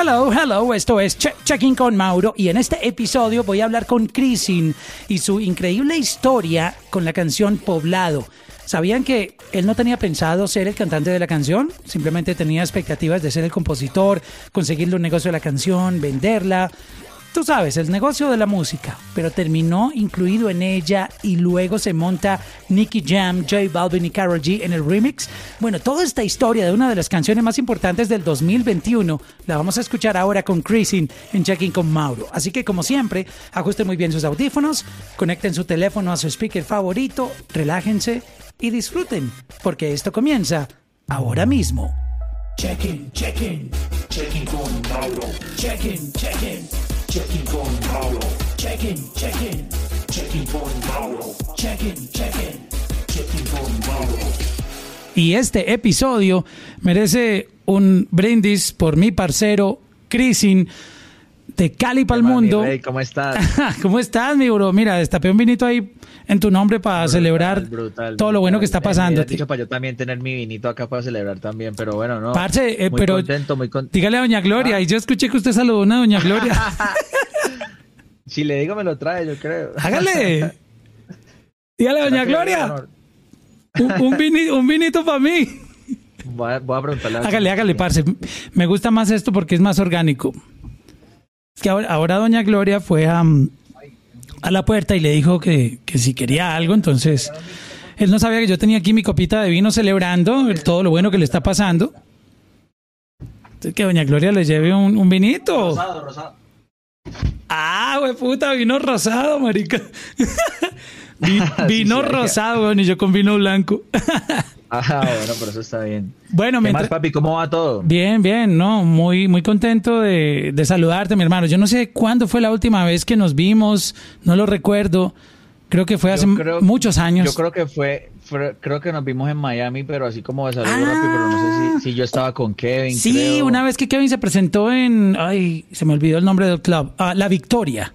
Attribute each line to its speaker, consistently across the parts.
Speaker 1: Hello, hello, esto es Checking con Mauro y en este episodio voy a hablar con Chrisin y su increíble historia con la canción Poblado. ¿Sabían que él no tenía pensado ser el cantante de la canción? Simplemente tenía expectativas de ser el compositor, conseguirle un negocio de la canción, venderla. Tú sabes, el negocio de la música, pero terminó incluido en ella y luego se monta Nicky Jam, J Balvin y Karol G en el remix. Bueno, toda esta historia de una de las canciones más importantes del 2021 la vamos a escuchar ahora con Chrisin en Checking con Mauro. Así que como siempre, ajusten muy bien sus audífonos, conecten su teléfono a su speaker favorito, relájense y disfruten, porque esto comienza ahora mismo. Checking, checking, checking con Mauro. Checking, checking. Checking con Mauro. Checking, checking. Checking con Mauro. Checking, checking. Checking con Mauro. Y este episodio merece un brindis por mi parcero Crisin de Cali para el mundo.
Speaker 2: ¿Cómo estás?
Speaker 1: ¿Cómo estás, mi bro? Mira, destapé un vinito ahí en tu nombre para celebrar todo lo bueno que está pasando.
Speaker 2: Dicho para yo también tener mi vinito acá para celebrar también, pero bueno, no.
Speaker 1: Parce, eh, muy pero contento, muy contento. dígale a Doña Gloria, ¿Ah? y yo escuché que usted saludó a una Doña Gloria.
Speaker 2: si le digo me lo trae, yo creo.
Speaker 1: Hágale. Dígale a Doña Gloria. Un, vinito, para mí.
Speaker 2: Voy a, preguntarle.
Speaker 1: Hágale, hágale, parce. Me gusta más esto porque es más orgánico. Que ahora, ahora Doña Gloria fue a, a la puerta y le dijo que, si quería algo, entonces él no sabía que yo tenía aquí mi copita de vino celebrando todo lo bueno que le está pasando. Entonces que doña Gloria le lleve un, vinito. Rosado, rosado. Ah, güey, puta, vino rosado, marica. vino rosado, y yo con vino blanco.
Speaker 2: Ah, bueno, pero eso está bien. Bueno, ¿Qué más, papi? ¿Cómo va todo?
Speaker 1: Bien, bien, no, muy, muy contento de, saludarte, mi hermano. Yo no sé cuándo fue la última vez que nos vimos, no lo recuerdo. Creo que fue hace muchos años.
Speaker 2: Yo creo que fue, creo que nos vimos en Miami, pero así como de saludo rápido, pero no sé si, yo estaba con Kevin.
Speaker 1: Sí, una vez que Kevin se presentó en, ay, se me olvidó el nombre del club, ah, La Victoria.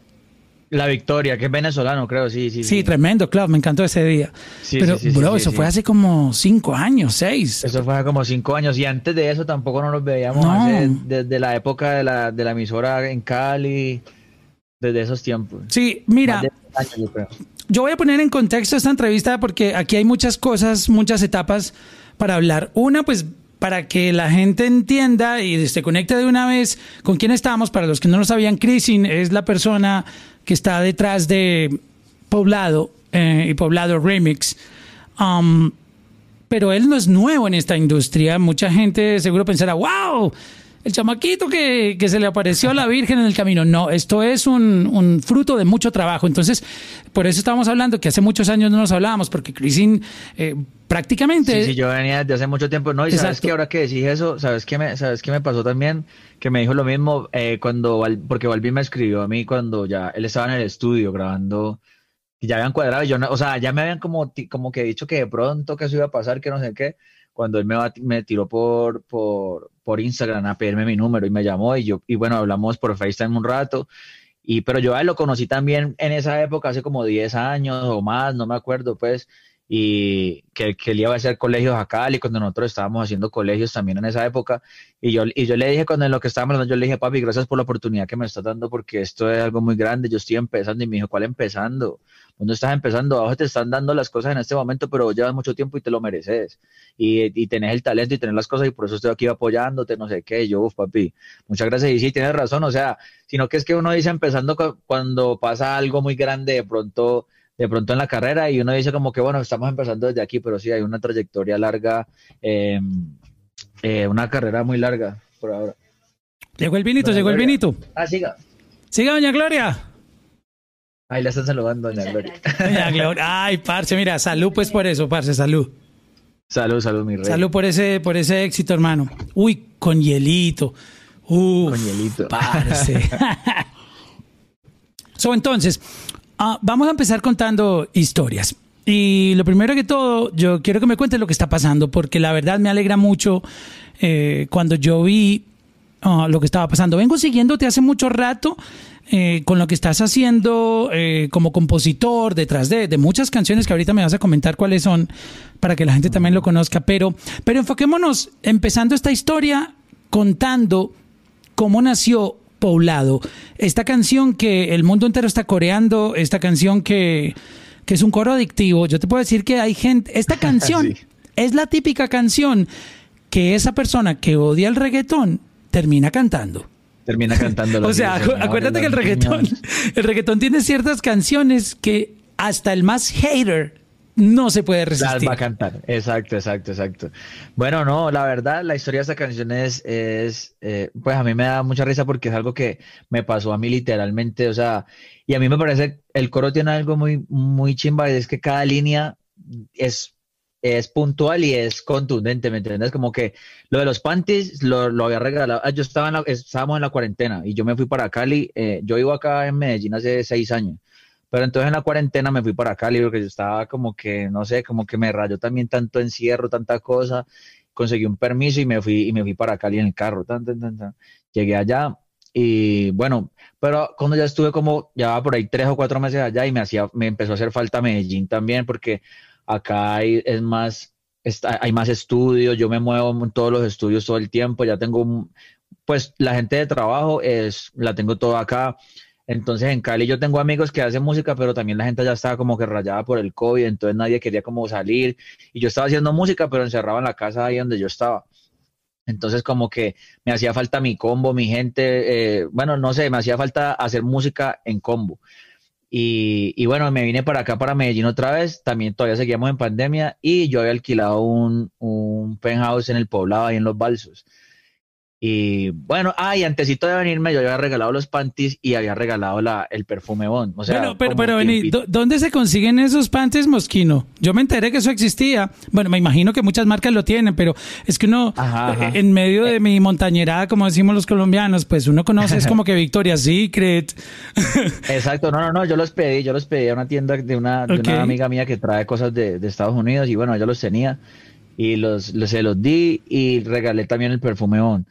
Speaker 2: La Victoria, que es venezolano, creo, sí, sí.
Speaker 1: Sí, tremendo, claro, me encantó ese día. Sí, Pero, bro, eso fue hace como cinco años, seis.
Speaker 2: Eso fue hace como cinco años. Y antes de eso tampoco nos veíamos desde la época de la, de la emisora en Cali, desde esos tiempos.
Speaker 1: Sí, mira. yo, voy a poner en contexto esta entrevista porque aquí hay muchas cosas, muchas etapas para hablar. Una, pues para que la gente entienda y se conecte de una vez con quién estamos. Para los que no lo sabían, Chrisin es la persona que está detrás de Poblado eh, y Poblado Remix. Um, pero él no es nuevo en esta industria. Mucha gente seguro pensará, wow, el chamaquito que, se le apareció a la Virgen en el camino. No, esto es un, fruto de mucho trabajo. Entonces, por eso estábamos hablando que hace muchos años no nos hablábamos, porque Christine eh, prácticamente...
Speaker 2: Sí, sí, yo venía desde hace mucho tiempo. No, y sabes que ahora que decís eso, ¿sabes qué me, sabes qué me pasó también? Que me dijo lo mismo eh, cuando, porque Balvin me escribió a mí cuando ya él estaba en el estudio grabando y ya habían cuadrado, yo no, o sea, ya me habían como, como que dicho que de pronto que eso iba a pasar, que no sé qué, cuando él me, me tiró por, por, por Instagram a pedirme mi número y me llamó y yo, y bueno, hablamos por FaceTime un rato. Y, pero yo a él lo conocí también en esa época, hace como 10 años o más, no me acuerdo, pues, y que, que él iba a hacer colegios a Cali cuando nosotros estábamos haciendo colegios también en esa época. Y yo, y yo le dije, cuando en lo que estábamos hablando, yo le dije, papi, gracias por la oportunidad que me estás dando porque esto es algo muy grande, yo estoy empezando. Y me dijo, ¿cuál empezando? Cuando estás empezando, abajo te están dando las cosas en este momento, pero llevas mucho tiempo y te lo mereces. Y, y tenés el talento y tenés las cosas y por eso estoy aquí apoyándote, no sé qué. yo, uf, papi, muchas gracias. Y sí, tienes razón, o sea, sino que es que uno dice empezando cuando pasa algo muy grande, de pronto de pronto en la carrera y uno dice como que bueno, estamos empezando desde aquí, pero sí hay una trayectoria larga, eh, eh, una carrera muy larga por ahora.
Speaker 1: Llegó el vinito, llegó el vinito.
Speaker 2: Ah, siga.
Speaker 1: Siga, doña Gloria.
Speaker 2: Ahí la están saludando, doña Gloria.
Speaker 1: Doña Gloria. Ay, parce, mira, salud pues por eso, parce, salud.
Speaker 2: Salud, salud, mi rey.
Speaker 1: Salud por ese, por ese éxito, hermano. Uy, con hielito. Uf,
Speaker 2: con hielito.
Speaker 1: Parce. so, entonces, Ah, vamos a empezar contando historias. Y lo primero que todo, yo quiero que me cuentes lo que está pasando, porque la verdad me alegra mucho eh, cuando yo vi ah, lo que estaba pasando. Vengo siguiéndote hace mucho rato eh, con lo que estás haciendo eh, como compositor detrás de, de, muchas canciones que ahorita me vas a comentar cuáles son para que la gente también lo conozca. Pero, pero enfoquémonos empezando esta historia contando cómo nació Poblado. Esta canción que el mundo entero está coreando, esta canción que, que es un coro adictivo. Yo te puedo decir que hay gente, esta canción es la típica canción que esa persona que odia el reggaetón termina cantando.
Speaker 2: Termina cantando.
Speaker 1: o sea, acuérdate que el reggaetón, el reggaetón tiene ciertas canciones que hasta el más hater no se puede resistir.
Speaker 2: va a cantar, exacto, exacto, exacto. Bueno, no, la verdad, la historia de esta canción es, es eh, pues a mí me da mucha risa porque es algo que me pasó a mí literalmente, o sea, y a mí me parece, el coro tiene algo muy, muy chimba, y es que cada línea es, es puntual y es contundente, ¿me entiendes? Como que lo de los panties lo, lo había regalado, ah, yo estaba en la, estábamos en la cuarentena y yo me fui para Cali, eh, yo vivo acá en Medellín hace seis años. Pero entonces en la cuarentena me fui para Cali porque yo estaba como que, no sé, como que me rayó también tanto encierro, tanta cosa. Conseguí un permiso y me fui, y me fui para Cali en el carro. Llegué allá y bueno, pero cuando ya estuve como, ya por ahí tres o cuatro meses allá y me hacía, me empezó a hacer falta Medellín también porque acá hay, es más, hay más estudios, yo me muevo en todos los estudios todo el tiempo, ya tengo, pues la gente de trabajo es, la tengo toda acá entonces en Cali yo tengo amigos que hacen música, pero también la gente ya estaba como que rayada por el COVID, entonces nadie quería como salir. Y yo estaba haciendo música, pero encerrado en la casa ahí donde yo estaba. Entonces como que me hacía falta mi combo, mi gente, eh, bueno, no sé, me hacía falta hacer música en combo. Y, y, bueno, me vine para acá, para Medellín otra vez, también todavía seguíamos en pandemia y yo había alquilado un, un penthouse en el poblado, ahí en Los Balsos. Y bueno, ah, y antesito de venirme, yo había regalado los panties y había regalado la, el perfume Bond. O sea,
Speaker 1: pero, pero, pero vení, ¿dónde se consiguen esos panties Mosquino? Yo me enteré que eso existía. Bueno, me imagino que muchas marcas lo tienen, pero es que uno, eh, en medio de mi montañerada, como decimos los colombianos, pues uno conoce, es como que Victoria's Secret.
Speaker 2: Exacto, no, no, no, yo los pedí, yo los pedí a una tienda de una, de una amiga mía que trae cosas de, de, Estados Unidos y bueno, yo los tenía y los, los, se los di y regalé también el perfume Bond.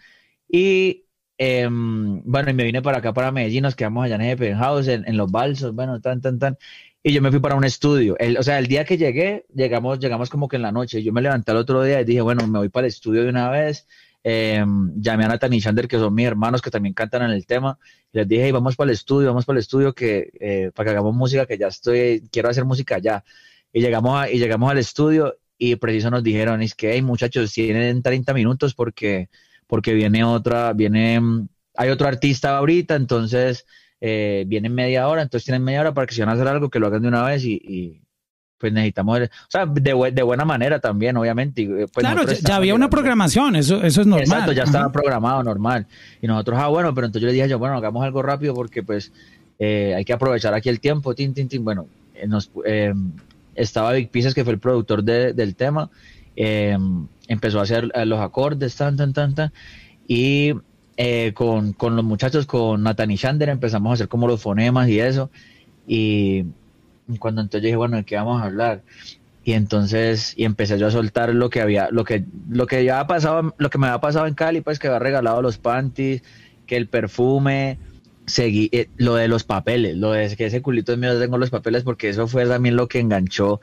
Speaker 2: Y em, bueno, y me vine para acá, para Medellín, nos quedamos allá en el penthouse, en, Los Balsos, bueno, tan, tan, tan. Y yo me fui para un estudio. El, o sea, el día que llegué, llegamos, llegamos como que en la noche. Yo me levanté el otro día y dije, bueno, me voy para el estudio de una vez. Em, llamé a Nathan y Shander, que son mis hermanos, que también cantan en el tema. Y les dije, vamos para el estudio, vamos para el estudio, que, eh, para que hagamos música, que ya estoy, quiero hacer música ya. Y llegamos, y llegamos al estudio y preciso nos dijeron, es que, hey, muchachos, tienen 30 minutos porque porque viene otra, viene, hay otro artista ahorita, entonces eh, viene media hora, entonces tienen media hora para que si van a hacer algo, que lo hagan de una vez y, pues necesitamos, o sea, de, de, buena manera también, obviamente. Eh, pues
Speaker 1: claro, ya, había una programación, eso, eso es normal.
Speaker 2: Exacto, ya estaba programado, normal. Y nosotros, ah, bueno, pero entonces yo le dije yo, bueno, hagamos algo rápido porque pues eh, hay que aprovechar aquí el tiempo, tin, tin, tin. Bueno, nos, estaba Big Pieces, que fue el productor del tema, eh, empezó a hacer eh, los acordes, tan, tan, tan, tan, y eh, con, con, los muchachos, con Nathan y empezamos a hacer como los fonemas y eso, y cuando entonces dije, bueno, ¿de qué vamos a hablar? Y entonces, y empecé yo a soltar lo que había, lo que, lo que ya pasado, lo que me había pasado en Cali, pues que había regalado los panties, que el perfume, seguí, eh, lo de los papeles, lo de que ese culito es mío, tengo los papeles, porque eso fue también lo que enganchó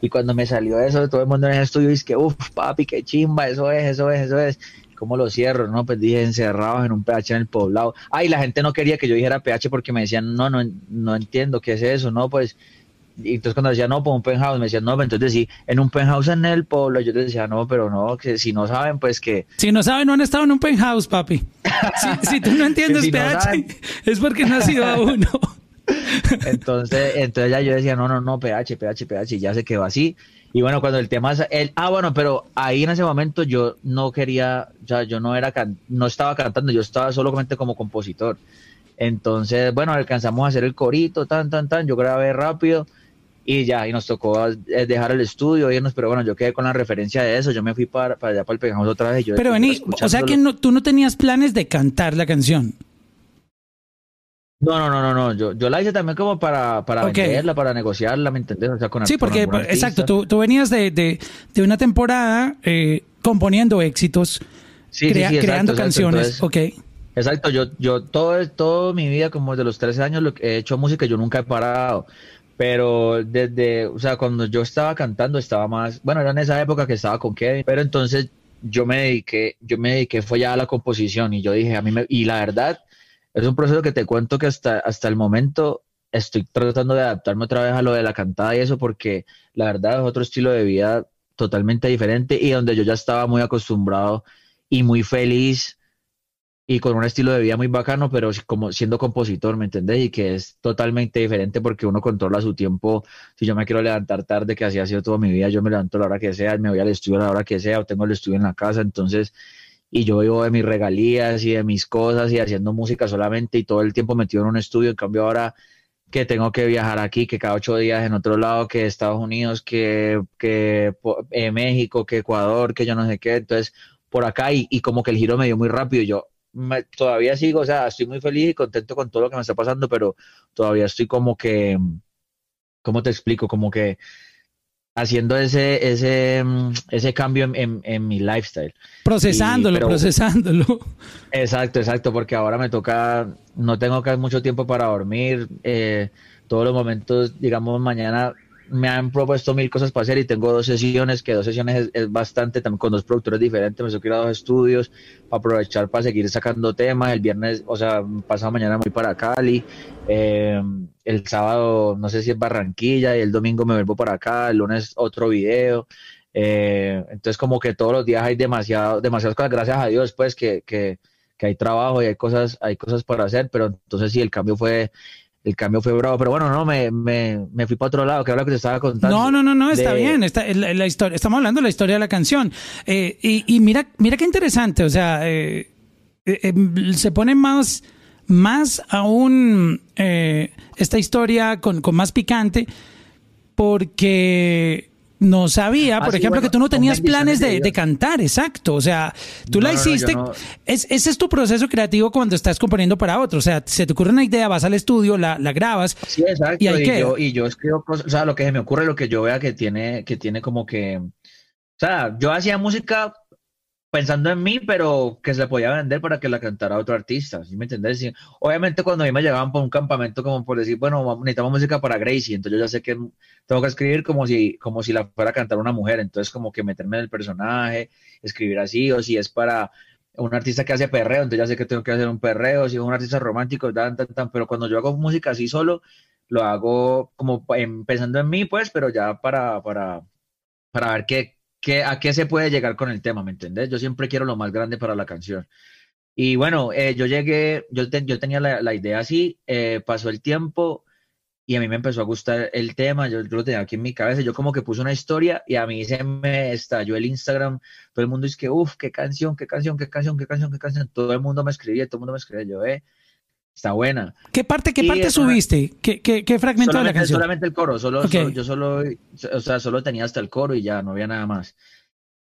Speaker 2: y cuando me salió eso, todo el mundo en el estudio dice que, uff, papi, qué chimba, eso es, eso es, eso es. ¿Cómo lo cierro? No, pues dije encerrados en un PH en el poblado. Ay, la gente no quería que yo dijera PH porque me decían, no, no, no entiendo qué es eso, no, pues. Y entonces cuando decía, no, pues un penthouse, me decían, no, pues entonces sí, en un penthouse en el pueblo, yo decía, no, pero no, que si no saben, pues que...
Speaker 1: Si no saben, no han estado en un penthouse, papi. si, tú no entiendes PH, es porque no has ido a uno.
Speaker 2: Entonces, entonces ya yo decía, no, no, no, PH, PH, PH, y ya se quedó así. Y bueno, cuando el tema, el, ah, bueno, pero ahí en ese momento yo no quería, ya yo no era, no estaba cantando, yo estaba solamente como compositor. Entonces, bueno, alcanzamos a hacer el corito, tan, tan, tan, yo grabé rápido y ya, y nos tocó eh, dejar el estudio, irnos, pero bueno, yo quedé con la referencia de eso, yo me fui para, para allá, para el Pegamos otra vez.
Speaker 1: pero vení, o sea que no, tú no tenías planes de cantar la canción.
Speaker 2: No, no, no, no, no. Yo, yo la hice también como para, para venderla, para negociarla, ¿me entendés? O sea, con
Speaker 1: Sí, porque, exacto, tú, tú, venías de, de, de una temporada eh, componiendo éxitos, sí, sí, creando canciones, ok.
Speaker 2: Exacto, yo, yo todo, todo mi vida, como desde los 13 años, lo he hecho música, yo nunca he parado. Pero desde, o sea, cuando yo estaba cantando, estaba más, bueno, era en esa época que estaba con Kevin, pero entonces yo me dediqué, yo me dediqué fue ya a la composición y yo dije, a mí me, y la verdad, es un proceso que te cuento que hasta, hasta el momento estoy tratando de adaptarme otra vez a lo de la cantada y eso porque la verdad es otro estilo de vida totalmente diferente y donde yo ya estaba muy acostumbrado y muy feliz y con un estilo de vida muy bacano, pero como siendo compositor, ¿me entendés? Y que es totalmente diferente porque uno controla su tiempo. Si yo me quiero levantar tarde, que así ha sido toda mi vida, yo me levanto a la hora que sea, me voy al estudio a la hora que sea, o tengo el estudio en la casa, entonces, y yo vivo de mis regalías y de mis cosas y haciendo música solamente y todo el tiempo metido en un estudio. En cambio, ahora que tengo que viajar aquí, que cada ocho días en otro lado, que Estados Unidos, que, que eh, México, que Ecuador, que yo no sé qué, entonces por acá y, y como que el giro me dio muy rápido. Yo, todavía sigo, o sea, estoy muy feliz y contento con todo lo que me está pasando, pero todavía estoy como que, ¿cómo te explico? Como que haciendo ese, ese, ese cambio en, en, mi lifestyle.
Speaker 1: Procesándolo, procesándolo.
Speaker 2: Exacto, exacto, porque ahora me toca, no tengo que mucho tiempo para dormir, eh, todos los momentos, digamos, mañana me han propuesto mil cosas para hacer y tengo dos sesiones, que dos sesiones es, bastante, también con dos productores diferentes, me tengo que dos estudios para aprovechar para seguir sacando temas. El viernes, o sea, pasado mañana voy para Cali, eh, el sábado no sé si es Barranquilla y el domingo me vuelvo para acá, el lunes otro video. Eh, entonces como que todos los días hay demasiado, demasiadas cosas, gracias a Dios pues que, que, que hay trabajo y hay cosas, hay cosas para hacer, pero entonces sí, el cambio fue el cambio fue bravo. Pero bueno, no, me, me, me fui para otro lado, que lo que te estaba contando.
Speaker 1: No, no, no, no, está bien. Está, la, historia, estamos hablando de la historia de la canción. Eh, y, y, mira, mira qué interesante. O sea, eh, eh, se pone más, más aún esta historia con, con más picante porque no sabía, ah, por ejemplo, que tú no tenías planes de, cantar, exacto. O sea, tú la hiciste. es, ese es tu proceso creativo cuando estás componiendo para otro. O sea, se te ocurre una idea, vas al estudio, la, la grabas.
Speaker 2: Sí, exacto. Y, y yo, y yo escribo cosas, o sea, lo que se me ocurre, lo que yo vea que tiene, que tiene como que. O sea, yo hacía música pensando en mí, pero que se podía vender para que la cantara otro artista, ¿sí me entendés? obviamente cuando a mí me llegaban por un campamento como por decir, bueno, necesitamos música para Gracie, entonces yo ya sé que tengo que escribir como si, como si la fuera a cantar una mujer, entonces como que meterme en el personaje, escribir así, o si es para un artista que hace perreo, entonces ya sé que tengo que hacer un perreo, si es un artista romántico, tan, tan, pero cuando yo hago música así solo, lo hago como pensando en mí, pues, pero ya para, para, para ver qué, a qué se puede llegar con el tema, ¿me entendés? Yo siempre quiero lo más grande para la canción. Y bueno, eh, yo llegué, yo, yo tenía la, idea así, eh, pasó el tiempo y a mí me empezó a gustar el tema, yo, lo tenía aquí en mi cabeza, yo como que puse una historia y a mí se me estalló el Instagram, todo el mundo dice que, uff, qué canción, qué canción, qué canción, qué canción, qué canción, todo el mundo me escribía, todo el mundo me escribía, yo, eh, está buena.
Speaker 1: ¿Qué parte, qué parte subiste? ¿Qué, qué, qué fragmento de la canción?
Speaker 2: Solamente el coro, solo, yo solo, o sea, solo tenía hasta el coro y ya, no había nada más.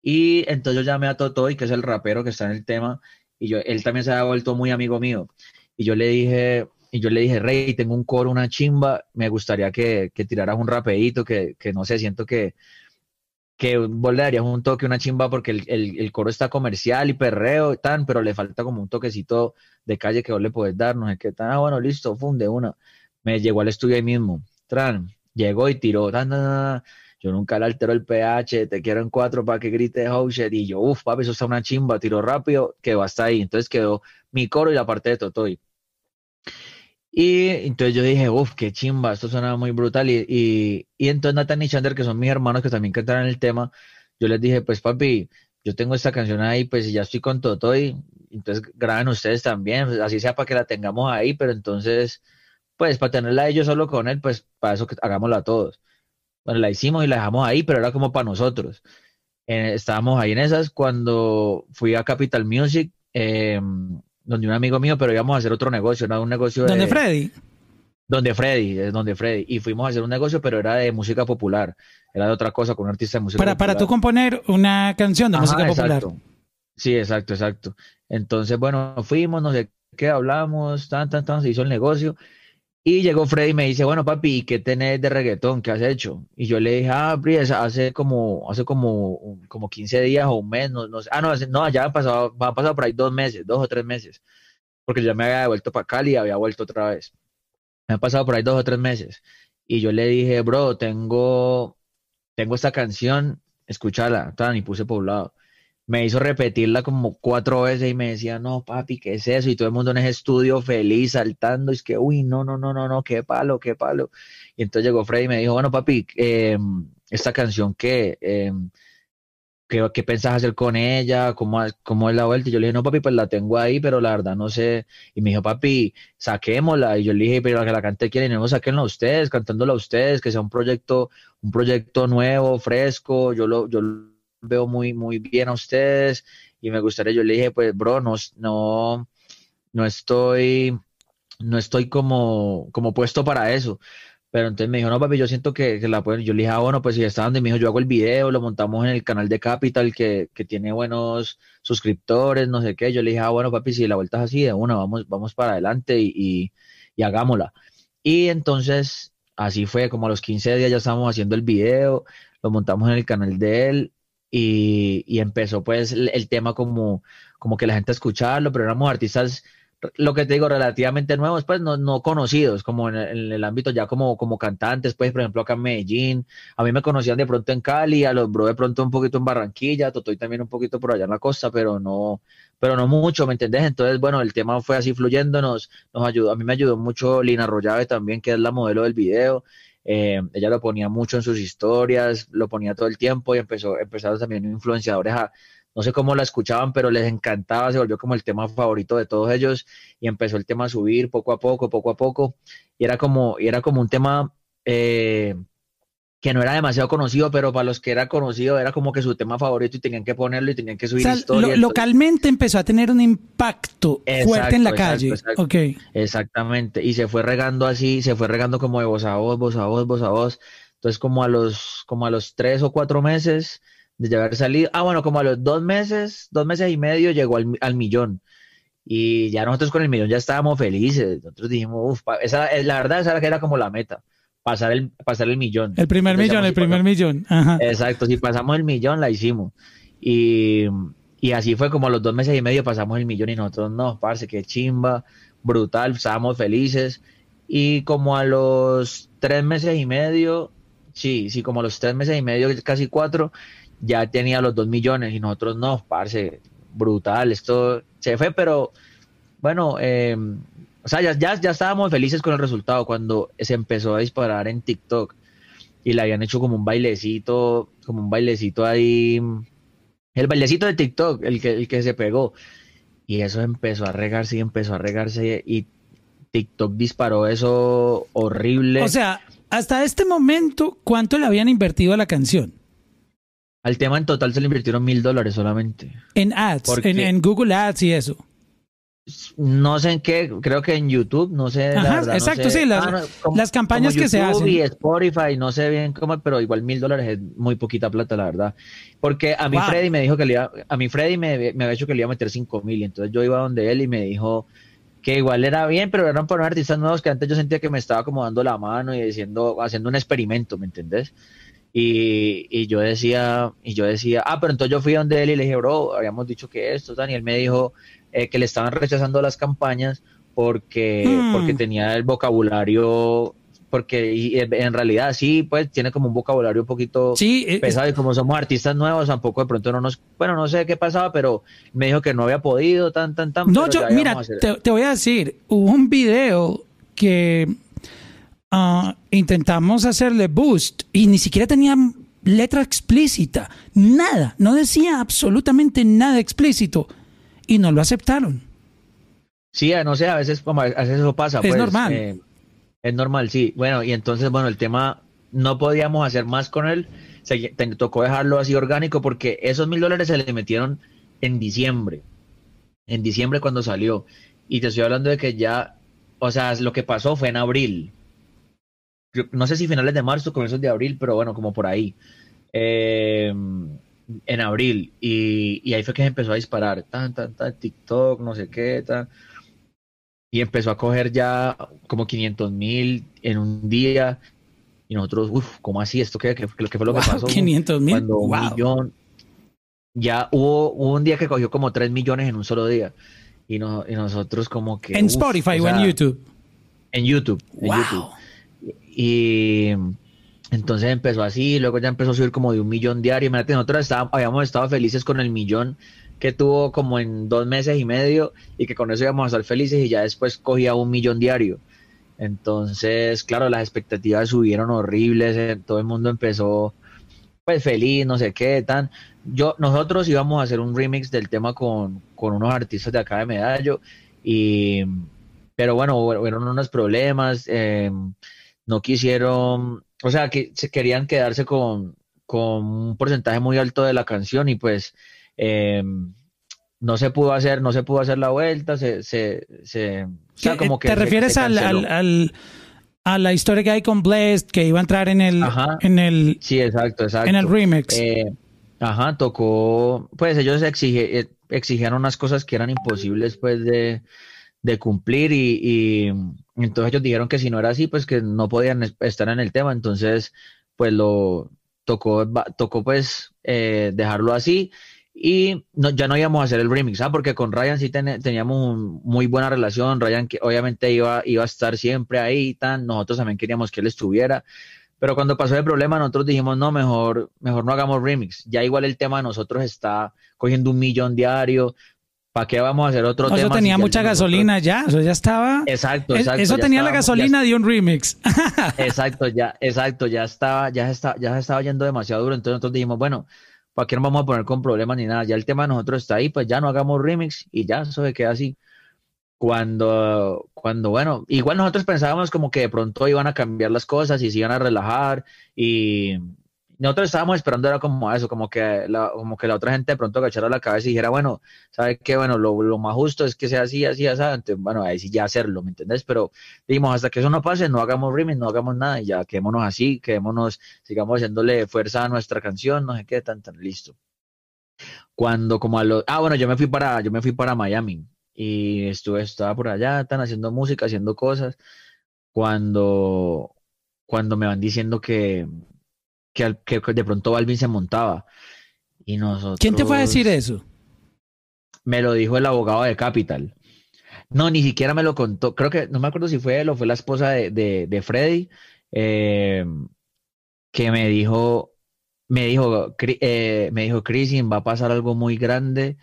Speaker 2: Y entonces yo llamé a Totoy, que es el rapero que está en el tema, y yo, él también se había vuelto muy amigo mío. Y yo le dije, y yo le dije, Rey, tengo un coro, una chimba, me gustaría que, que tiraras un rapeito, que, que no sé, siento que, que vos le darías un toque, una chimba, porque el, el, el, coro está comercial y perreo y tan, pero le falta como un toquecito de calle que vos le podés dar, no sé qué tan, ah, bueno, listo, funde una. Me llegó al estudio ahí mismo, tran, llegó y tiró, tan, yo nunca le altero el pH, te quiero en cuatro para que grite oh shit, y yo, uff, papi, eso está una chimba, tiró rápido, quedó hasta ahí, entonces quedó mi coro y la parte de Totoy. Y entonces yo dije, uff, qué chimba, esto suena muy brutal. Y, y, y entonces Nathan y Chander, que son mis hermanos que también cantaron el tema, yo les dije, pues papi, yo tengo esta canción ahí, pues ya estoy con Totoy, entonces graben ustedes también, pues, así sea para que la tengamos ahí, pero entonces, pues para tenerla ellos solo con él, pues para eso que hagámosla todos. Bueno, la hicimos y la dejamos ahí, pero era como para nosotros. Eh, estábamos ahí en esas cuando fui a Capital Music. Eh, donde un amigo mío, pero íbamos a hacer otro negocio, no un negocio
Speaker 1: ¿Donde Freddy?
Speaker 2: Donde Freddy, es donde Freddy. Y fuimos a hacer un negocio, pero era de música popular. Era de otra cosa, con un artista de música
Speaker 1: para,
Speaker 2: popular.
Speaker 1: Para tú componer una canción de música popular.
Speaker 2: Sí, exacto, exacto. Entonces, bueno, fuimos, no sé qué, hablamos, tan, tan, tan, se hizo el negocio. Y llegó Freddy y me dice, bueno, papi, ¿y qué tenés de reggaetón? ¿Qué has hecho? Y yo le dije, ah, Bries, hace como, hace como, como 15 días o un mes, no, no Ah, no, no, ya han pasado, han pasado por ahí dos meses, dos o tres meses. Porque ya me había vuelto para Cali y había vuelto otra vez. Me han pasado por ahí dos o tres meses. Y yo le dije, bro, tengo, tengo esta canción, escúchala, tan, y puse poblado. Me hizo repetirla como cuatro veces y me decía, no, papi, ¿qué es eso? Y todo el mundo en ese estudio feliz, saltando, y es que, uy, no, no, no, no, no, qué palo, qué palo. Y entonces llegó Freddy y me dijo, bueno, papi, em, esta canción, ¿qué? Eh, ¿qué, qué pensás hacer con ella? ¿Cómo, ¿Cómo es la vuelta? Y yo le dije, no, papi, pues la tengo ahí, pero la verdad no sé. Y me dijo, papi, saquémosla. Y yo le dije, pero que la cante quieren, no, saquenla ustedes, cantándola ustedes, que sea un proyecto, un proyecto nuevo, fresco. Yo lo, yo veo muy, muy bien a ustedes y me gustaría, yo le dije, pues, bro, no, no, no estoy, no estoy como, como puesto para eso. Pero entonces me dijo, no, papi, yo siento que, la pueden. Yo le dije, ah, bueno, pues si está donde me dijo, yo hago el video, lo montamos en el canal de Capital, que, que tiene buenos suscriptores, no sé qué. Yo le dije, ah, bueno, papi, si la vuelta es así, de una, vamos, vamos para adelante y, y, hagámosla. Y entonces, así fue, como a los 15 días ya estábamos haciendo el video, lo montamos en el canal de él y, empezó pues el, tema como, como que la gente escucharlo, pero éramos artistas lo que te digo, relativamente nuevos, pues no, no conocidos, como en el, ámbito ya como, como cantantes, pues por ejemplo acá en Medellín, a mí me conocían de pronto en Cali, a los bro de pronto un poquito en Barranquilla, Totoy también un poquito por allá en la costa, pero no, pero no mucho, ¿me entendés? Entonces, bueno, el tema fue así fluyendo, nos, nos ayudó, a mí me ayudó mucho Lina Rollave también, que es la modelo del video, eh, ella lo ponía mucho en sus historias, lo ponía todo el tiempo y empezó, empezaron también influenciadores a, no sé cómo la escuchaban, pero les encantaba, se volvió como el tema favorito de todos ellos y empezó el tema a subir poco a poco, poco a poco, y era como, y era como un tema eh, que no era demasiado conocido, pero para los que era conocido era como que su tema favorito y tenían que ponerlo y tenían que subir historias.
Speaker 1: localmente empezó a tener un impacto fuerte en la calle.
Speaker 2: Exactamente, y se fue regando así, se fue regando como de voz a voz, voz a voz, voz a voz. Entonces como a los, como a los tres o cuatro meses de haber salido. Ah, bueno, como a los dos meses, dos meses y medio llegó al, millón. Y ya nosotros con el millón ya estábamos felices. Nosotros dijimos, uff, esa, la verdad esa era como la meta, pasar el, pasar el millón.
Speaker 1: El primer millón, el primer millón.
Speaker 2: Exacto, si pasamos el millón la hicimos. Y, y así fue como a los dos meses y medio pasamos el millón y nosotros no, parce, qué chimba, brutal, estábamos felices. Y como a los tres meses y medio, sí, sí, como a los tres meses y medio, casi cuatro, ya tenía los dos millones y nosotros no, parce, brutal, esto se fue, pero bueno, eh, o sea, ya, ya, estábamos felices con el resultado cuando se empezó a disparar en TikTok y le habían hecho como un bailecito, como un bailecito ahí, el bailecito de TikTok, el que, el que se pegó. Y eso empezó a regarse y empezó a regarse y TikTok disparó eso horrible.
Speaker 1: O sea, hasta este momento, ¿cuánto le habían invertido a la canción?
Speaker 2: Al tema en total se le invirtieron mil dólares solamente.
Speaker 1: En ads, en, Google Ads y eso.
Speaker 2: No sé en qué, creo que en YouTube, no sé.
Speaker 1: exacto, sí, las, ah, campañas que se hacen.
Speaker 2: Y Spotify, no sé bien cómo, pero igual mil dólares es muy poquita plata, la verdad. Porque a mí Freddy me dijo que le iba, a mí Freddy me, me había dicho que le iba a meter cinco mil, entonces yo iba donde él y me dijo que igual era bien, pero eran para artistas nuevos que antes yo sentía que me estaba como dando la mano y diciendo, haciendo un experimento, ¿me entendés? Y, y, yo decía, y yo decía, ah, pero entonces yo fui donde él y le dije, bro, habíamos dicho que esto, Daniel me dijo eh, que le estaban rechazando las campañas porque, hmm. porque tenía el vocabulario, porque en realidad sí, pues tiene como un vocabulario un poquito eh, pesado y como somos artistas nuevos, tampoco de pronto no nos, bueno, no sé qué pasaba, pero me dijo que no había podido, tan, tan, tan.
Speaker 1: No, yo, mira, te, te voy a decir, hubo un video que Ah, intentamos hacerle boost y ni siquiera tenía letra explícita, nada, no decía absolutamente nada explícito y no lo aceptaron.
Speaker 2: Sí, no sé, a veces, a veces eso pasa.
Speaker 1: Es pues, normal.
Speaker 2: Eh, es normal, sí. Bueno, y entonces, bueno, el tema no podíamos hacer más con él, se, tocó dejarlo así orgánico porque esos mil dólares se le metieron en diciembre, en diciembre cuando salió. Y te estoy hablando de que ya, o sea, lo que pasó fue en abril no sé si finales de marzo, comienzos de abril, pero bueno, como por ahí. Eh, en abril. Y, ahí fue que se empezó a disparar. Tan, tan, tan, TikTok, no sé qué, tan. Y empezó a coger ya como 500 mil en un día. Y nosotros, uff, ¿cómo así? ¿Esto qué, qué, qué fue lo que pasó?
Speaker 1: 500 mil.
Speaker 2: Un millón. Ya hubo, un día que cogió como 3 millones en un solo día. Y, no, y nosotros como que...
Speaker 1: En Spotify o, en YouTube.
Speaker 2: En YouTube. En YouTube. Y, Entonces empezó así, luego ya empezó a subir como de un millón diario. Imagínate, nosotros habíamos estado felices con el millón que tuvo como en dos meses y medio y que con eso íbamos a estar felices y ya después cogía un millón diario. Entonces, claro, las expectativas subieron horribles, eh, todo el mundo empezó pues feliz, no sé qué, tan. Yo, nosotros íbamos a hacer un remix del tema con, con unos artistas de acá de Medallo y, pero bueno, hubieron unos problemas, eh, no quisieron, o sea, que se querían quedarse con, con un porcentaje muy alto de la canción y pues eh, no se pudo hacer, no se pudo hacer la vuelta, se, se, se
Speaker 1: como que ¿Te refieres al, al, a la historia que hay con Blessed, que iba a entrar en el, en el,
Speaker 2: sí, exacto, exacto.
Speaker 1: En el remix.
Speaker 2: Eh, ajá, tocó, pues ellos exige, eh, exigían unas cosas que eran imposibles, pues, de, de cumplir y, y, entonces ellos dijeron que si no era así, pues que no podían estar en el tema, entonces, pues lo tocó, tocó pues eh, dejarlo así. Y no, ya no íbamos a hacer el remix, ¿ah? porque con Ryan sí teníamos muy buena relación, Ryan que obviamente iba, iba a estar siempre ahí, tan, nosotros también queríamos que él estuviera, pero cuando pasó el problema nosotros dijimos, no, mejor, mejor no hagamos remix, ya igual el tema de nosotros está cogiendo un millón diario, ¿Para qué vamos a hacer otro tema?
Speaker 1: Eso tenía mucha gasolina ya, eso ya estaba.
Speaker 2: Exacto, exacto.
Speaker 1: Eso tenía la gasolina de un remix.
Speaker 2: exacto, ya, exacto, ya estaba, ya está, ya se estaba yendo demasiado duro. Entonces nosotros dijimos, bueno, ¿para qué nos vamos a poner con problemas ni nada? Ya el tema de nosotros está ahí, pues ya no hagamos remix y ya eso se queda así. Cuando, cuando, bueno, igual nosotros pensábamos como que de pronto iban a cambiar las cosas y se iban a relajar y nosotros estábamos esperando era como eso, como que la, como que la otra gente de pronto agachara la cabeza y dijera, bueno, ¿sabes qué? Bueno, lo, lo más justo es que sea así, así, así, bueno, ahí sí ya hacerlo, ¿me entendés? Pero dijimos, hasta que eso no pase, no hagamos remix, no hagamos nada y ya quedémonos así, quedémonos, sigamos haciéndole fuerza a nuestra canción, no sé qué, tan, tan listo. Cuando como a lo, ah, bueno, yo me fui para, yo me fui para Miami y estuve, estaba por allá, están haciendo música, haciendo cosas, cuando, cuando me van diciendo que, que, que de pronto Balvin se montaba. Y nosotros...
Speaker 1: ¿Quién te fue a decir eso?
Speaker 2: Me lo dijo el abogado de Capital. No, ni siquiera me lo contó. Creo que, no me acuerdo si fue él o fue la esposa de, de, Freddy, eh, que me dijo, me dijo, eh, me dijo, Crisin, va a pasar algo muy grande.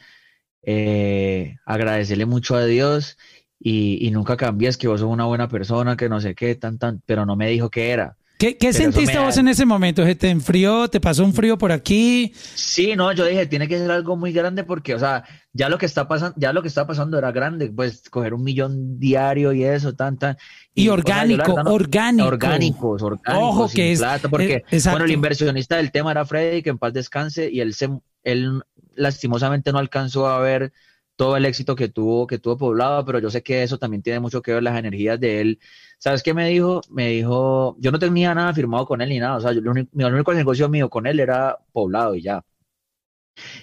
Speaker 2: Eh, agradecerle mucho a Dios y, y, nunca cambies que vos sos una buena persona, que no sé qué, tan, tan, pero no me dijo qué era.
Speaker 1: ¿Qué, sentiste vos en ese momento? ¿Se te enfrió? ¿Te pasó un frío por aquí?
Speaker 2: Sí, no, yo dije, tiene que ser algo muy grande porque, o sea, ya lo que está pasando, ya lo que está pasando era grande, pues coger un millón diario y eso, tan, tan.
Speaker 1: Y, orgánico, orgánico.
Speaker 2: Orgánicos, orgánicos. Ojo, que es. Plata, porque, bueno, el inversionista del tema era Freddy, que en paz descanse, y él, se, él lastimosamente no alcanzó a ver todo el éxito que tuvo, que tuvo Poblado, pero yo sé que eso también tiene mucho que ver las energías de él. ¿Sabes qué me dijo? Me dijo, yo no tenía nada firmado con él ni nada, o sea, yo, el, único, negocio mío con él era Poblado y ya.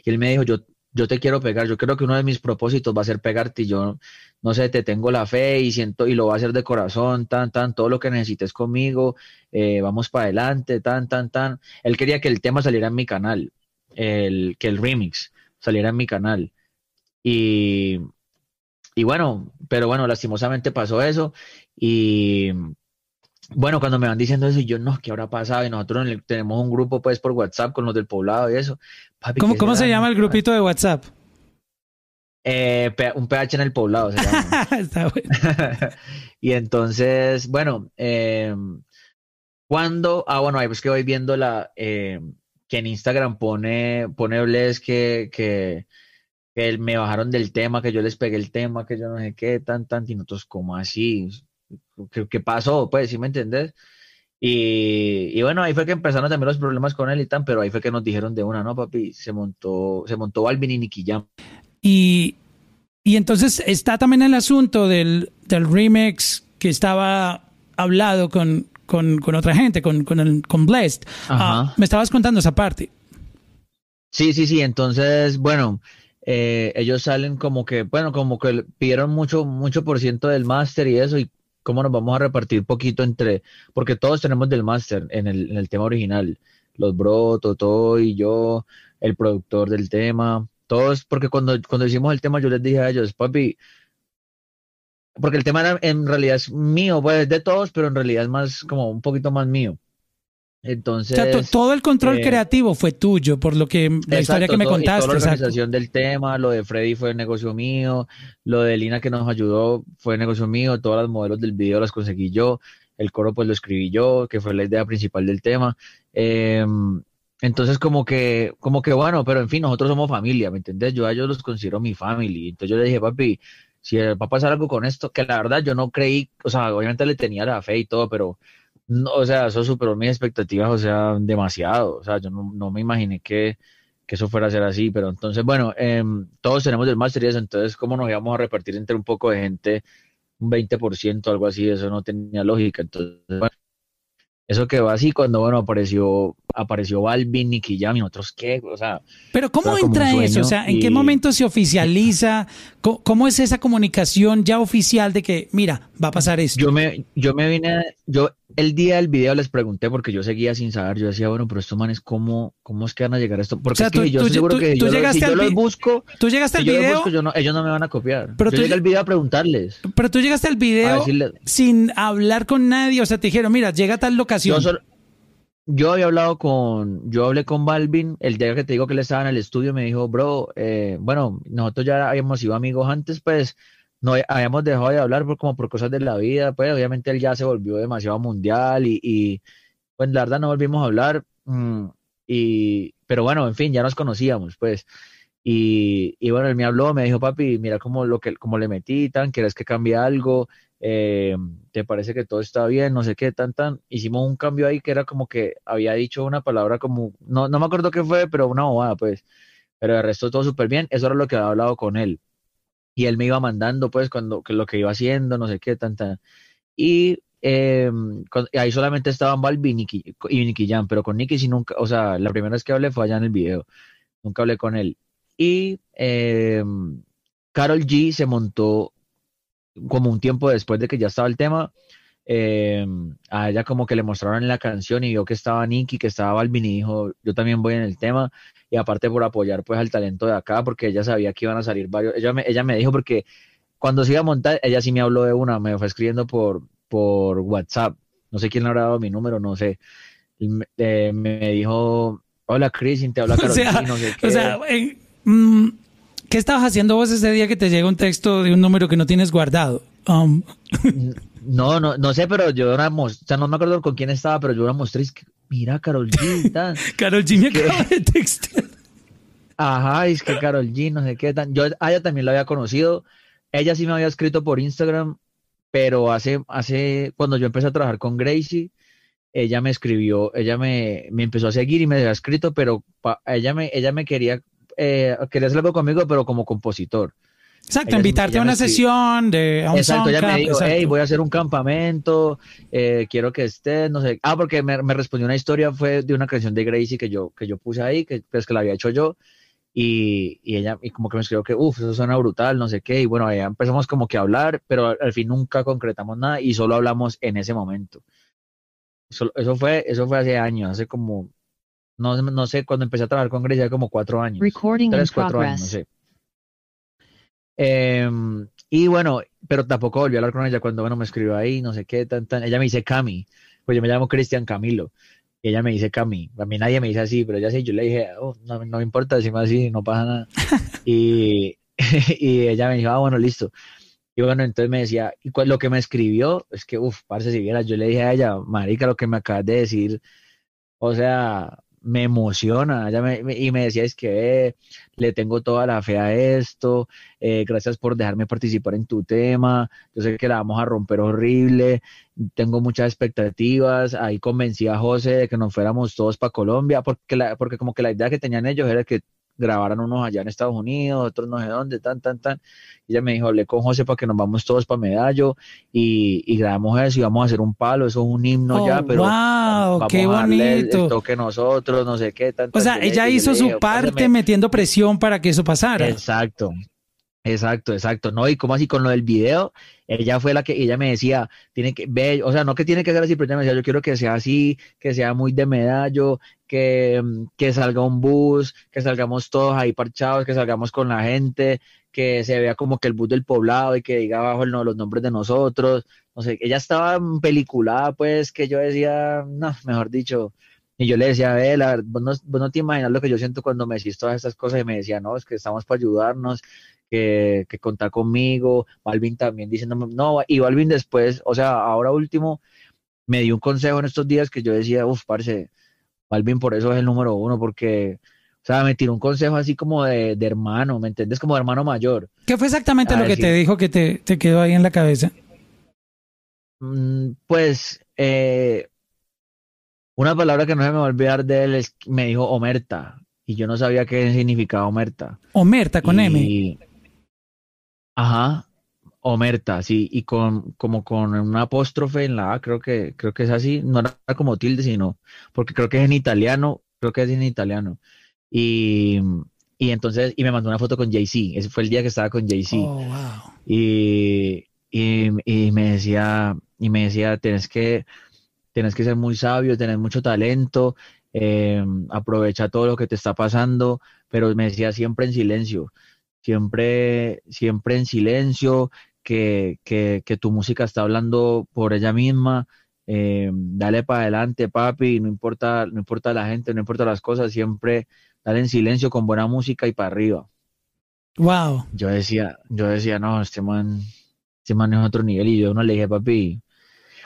Speaker 2: Y él me dijo, yo, yo te quiero pegar, yo creo que uno de mis propósitos va a ser pegarte y yo, no sé, te tengo la fe y siento, y lo va a hacer de corazón, tan, tan, todo lo que necesites conmigo, eh, vamos para adelante, tan, tan, tan. Él quería que el tema saliera en mi canal, el, que el remix saliera en mi canal. Y, y bueno, pero bueno, lastimosamente pasó eso. Y bueno, cuando me van diciendo eso, yo no, ¿qué habrá pasado? Y nosotros tenemos un grupo pues por WhatsApp con los del poblado y eso.
Speaker 1: ¿Cómo, ¿cómo se llama el grupito de WhatsApp?
Speaker 2: Eh, un PH en el poblado se llama. Está bueno. y entonces, bueno, eh, cuando, ah, bueno, ahí pues que voy viendo la, eh, que en Instagram pone, pone Bles que, que que me bajaron del tema, que yo les pegué el tema, que yo no sé qué, tan, tan, y nosotros, como así? ¿Qué, pasó? Pues, ¿sí me entendés? Y, y, bueno, ahí fue que empezaron también los problemas con él y tan, pero ahí fue que nos dijeron de una, ¿no, papi? Se montó, se montó Balvin y Nicky Jam.
Speaker 1: Y, y entonces está también el asunto del, del remix que estaba hablado con, con, con otra gente, con, con, el, con Blessed. Ah, me estabas contando esa parte.
Speaker 2: Sí, sí, sí. Entonces, bueno, eh, ellos salen como que, bueno, como que pidieron mucho, mucho por ciento del máster y eso, y cómo nos vamos a repartir poquito entre, porque todos tenemos del máster en el, en el tema original, los Bro, Toto y yo, el productor del tema, todos, porque cuando, cuando hicimos el tema yo les dije a ellos, papi, porque el tema en realidad es mío, pues de todos, pero en realidad es más como un poquito más mío. Entonces,
Speaker 1: o sea, todo el control
Speaker 2: eh,
Speaker 1: creativo fue tuyo, por lo que la historia que me contaste.
Speaker 2: toda la organización del tema, lo de Freddy fue negocio mío, lo de Lina que nos ayudó fue negocio mío, todas las modelos del video las conseguí yo, el coro pues lo escribí yo, que fue la idea principal del tema. Em, entonces como que, como que bueno, pero en fin, nosotros somos familia, ¿me entendés? Yo a ellos los considero mi familia. Entonces yo le dije, papi, si va a pasar algo con esto, que la verdad yo no creí, o sea, obviamente le tenía la fe y todo, pero no, o sea, eso superó mis expectativas, o sea, demasiado. O sea, yo no, me imaginé que, eso fuera a ser así. Pero entonces, bueno, em, todos tenemos el Master y eso, entonces, ¿cómo nos íbamos a repartir entre un poco de gente? Un 20%, algo así, eso no tenía lógica. Entonces, bueno, eso quedó así cuando, bueno, apareció, apareció Balvin, Nicky Jam y otros qué, o sea.
Speaker 1: Pero ¿cómo entra eso? O sea, ¿en qué momento se oficializa? ¿Cómo, es esa comunicación ya oficial de que, mira, va a pasar esto?
Speaker 2: Yo me, yo me vine, yo el día del video les pregunté porque yo seguía sin saber, yo decía, bueno, pero estos manes, ¿cómo, cómo es que van a llegar a esto? Porque es que yo seguro que yo, si yo los busco,
Speaker 1: tú llegaste al video,
Speaker 2: ellos no me van a copiar. Pero yo llegué al video a preguntarles.
Speaker 1: Pero tú llegaste al video sin hablar con nadie, o sea, te dijeron, mira, llega a tal locación.
Speaker 2: Yo, había hablado con, yo hablé con Balvin, el día que te digo que él estaba en el estudio, me dijo, bro, eh, bueno, nosotros ya habíamos sido amigos antes, pues no habíamos dejado de hablar por, como por cosas de la vida, pues obviamente él ya se volvió demasiado mundial y, y pues la verdad no volvimos a hablar, mm, y, pero bueno, en fin, ya nos conocíamos, pues. Y, y, bueno, él me habló, me dijo, papi, mira cómo, lo que, cómo le metí, tan, ¿quieres que cambie algo? Eh, ¿Te parece que todo está bien? No sé qué, tan, tan. Hicimos un cambio ahí que era como que había dicho una palabra como, no, no me acuerdo qué fue, pero una bobada, pues. Pero el resto todo súper bien. Eso era lo que había hablado con él y él me iba mandando pues cuando que lo que iba haciendo, no sé qué, tanta. Y eh, ahí solamente estaban Balvin y Nicky Jam, pero con Nicky sí nunca, o sea, la primera vez que hablé fue allá en el video, nunca hablé con él. Y eh, Carol G se montó como un tiempo después de que ya estaba el tema, eh, a ella como que le mostraron la canción y vio que estaba Nicky, que estaba Balvin y dijo, yo también voy en el tema y aparte por apoyar pues al talento de acá, porque ella sabía que iban a salir varios, ella me, ella me dijo porque cuando se iba a montar, ella sí me habló de una, me fue escribiendo por, por WhatsApp, no sé quién le habrá dado mi número, no sé, eh, me dijo, hola Chris, te habla Carolina, no sé qué.
Speaker 1: O sea, mm, ¿qué estabas haciendo vos ese día que te llega un texto de un número que no tienes guardado? Um.
Speaker 2: No, no, no sé, pero yo era, o sea, no me acuerdo con quién estaba, pero yo era mostré, mira, Carol G.
Speaker 1: Carol G me acaba de textear.
Speaker 2: Ajá, es que Carol G, no sé qué tan. Yo a ella también la había conocido. Ella sí me había escrito por Instagram, pero hace, hace, cuando yo empecé a trabajar con Gracie, ella me escribió, ella me, me empezó a seguir y me había escrito, pero ella me, ella me quería, eh, quería hacer algo conmigo, pero como compositor.
Speaker 1: Exacto, invitarte a una sesión de
Speaker 2: un Exacto, ya me dijo, hey, voy a hacer un campamento, eh, quiero que estés, no sé. Ah, porque me, respondió una historia, fue de una canción de Gracie que yo, que yo puse ahí, que pues que la había hecho yo. Y, y ella, y como que me escribió que, uff, eso suena brutal, no sé qué. Y bueno, ya empezamos como que a hablar, pero al, fin nunca concretamos nada y solo hablamos en ese momento. Eso, eso fue, eso fue hace años, hace como, no, no sé, cuando empecé a trabajar con Gracie, como cuatro años. Recording tres, cuatro años, no sé. Em, y bueno, pero tampoco volví a hablar con ella cuando, bueno, me escribió ahí, no sé qué, tan, tan. Ella me dice Cami, pues yo me llamo Cristian Camilo. Y ella me dice Cami. A mí nadie me dice así, pero ella sí, yo le dije, oh, no, no me importa decirme así, no pasa nada. y, y ella me dijo, ah, bueno, listo. Y bueno, entonces me decía, y lo que me escribió, es que, uff, parce, si viera, yo le dije a ella, marica, lo que me acabas de decir, o sea, me emociona. Ella me, y me decía, es que le tengo toda la fe a esto, eh, gracias por dejarme participar en tu tema, yo sé que la vamos a romper horrible, tengo muchas expectativas, ahí convencí a José de que nos fuéramos todos para Colombia, porque, la, porque como que la idea que tenían ellos era que grabaran unos allá en Estados Unidos, otros no sé dónde, tan, tan, tan. Y ella me dijo, hablé con José para que nos vamos todos para Medallo y, y grabamos eso y vamos a hacer un palo, eso es un himno ya, oh, pero
Speaker 1: wow, vamos qué a bonito.
Speaker 2: el toque nosotros, no sé qué.
Speaker 1: o sea, ella hizo su parte metiendo presión para que eso pasara.
Speaker 2: Exacto, Exacto, exacto. No, y como así con lo del video, ella fue la que, ella me decía, tiene que ver, o sea, no que tiene que ser así, pero ella me decía, yo quiero que sea así, que sea muy de medallo, que, que salga un bus, que salgamos todos ahí parchados, que salgamos con la gente, que se vea como que el bus del poblado y que diga abajo los nombres de nosotros. No sé, ella estaba peliculada, pues, que yo decía, no, mejor dicho, Y yo le decía, ve, la, vos, no, vos no te imaginas lo que yo siento cuando me decís todas estas cosas. Y me decía, no, es que estamos para ayudarnos, que, que contar conmigo. Balvin también diciéndome, no, y Balvin después, o sea, ahora último, me dio un consejo en estos días que yo decía, uff, parce, Balvin por eso es el número uno, porque, o sea, me tiró un consejo así como de, de hermano, ¿me entiendes? Como de hermano mayor.
Speaker 1: ¿Qué fue exactamente lo que te dijo que te, te, quedó ahí en la cabeza?
Speaker 2: Mm, pues, eh, una palabra que no se me va a olvidar de él es, me dijo Omerta, y yo no sabía qué significaba Omerta.
Speaker 1: Omerta con M.
Speaker 2: Ajá, Omerta, sí, y con como con un apóstrofe en la A, creo que creo que es así, no era como tilde, sino porque creo que es en italiano, creo que es en italiano. Y, y entonces y me mandó una foto con Jay-Z, ese fue el día que estaba con Jay-Z.
Speaker 1: Oh, wow.
Speaker 2: Y, y, y me decía y me decía, "Tienes que tienes que ser muy sabio, tener mucho talento, eh, aprovecha todo lo que te está pasando", pero me decía siempre en silencio siempre, siempre en silencio, que, que, que tu música está hablando por ella misma, eh, dale para adelante, papi, no importa, no importa la gente, no importa las cosas, siempre dale en silencio con buena música y para arriba.
Speaker 1: Wow.
Speaker 2: Yo decía, yo decía, no, este man, este man es otro nivel, y yo no le dije, papi.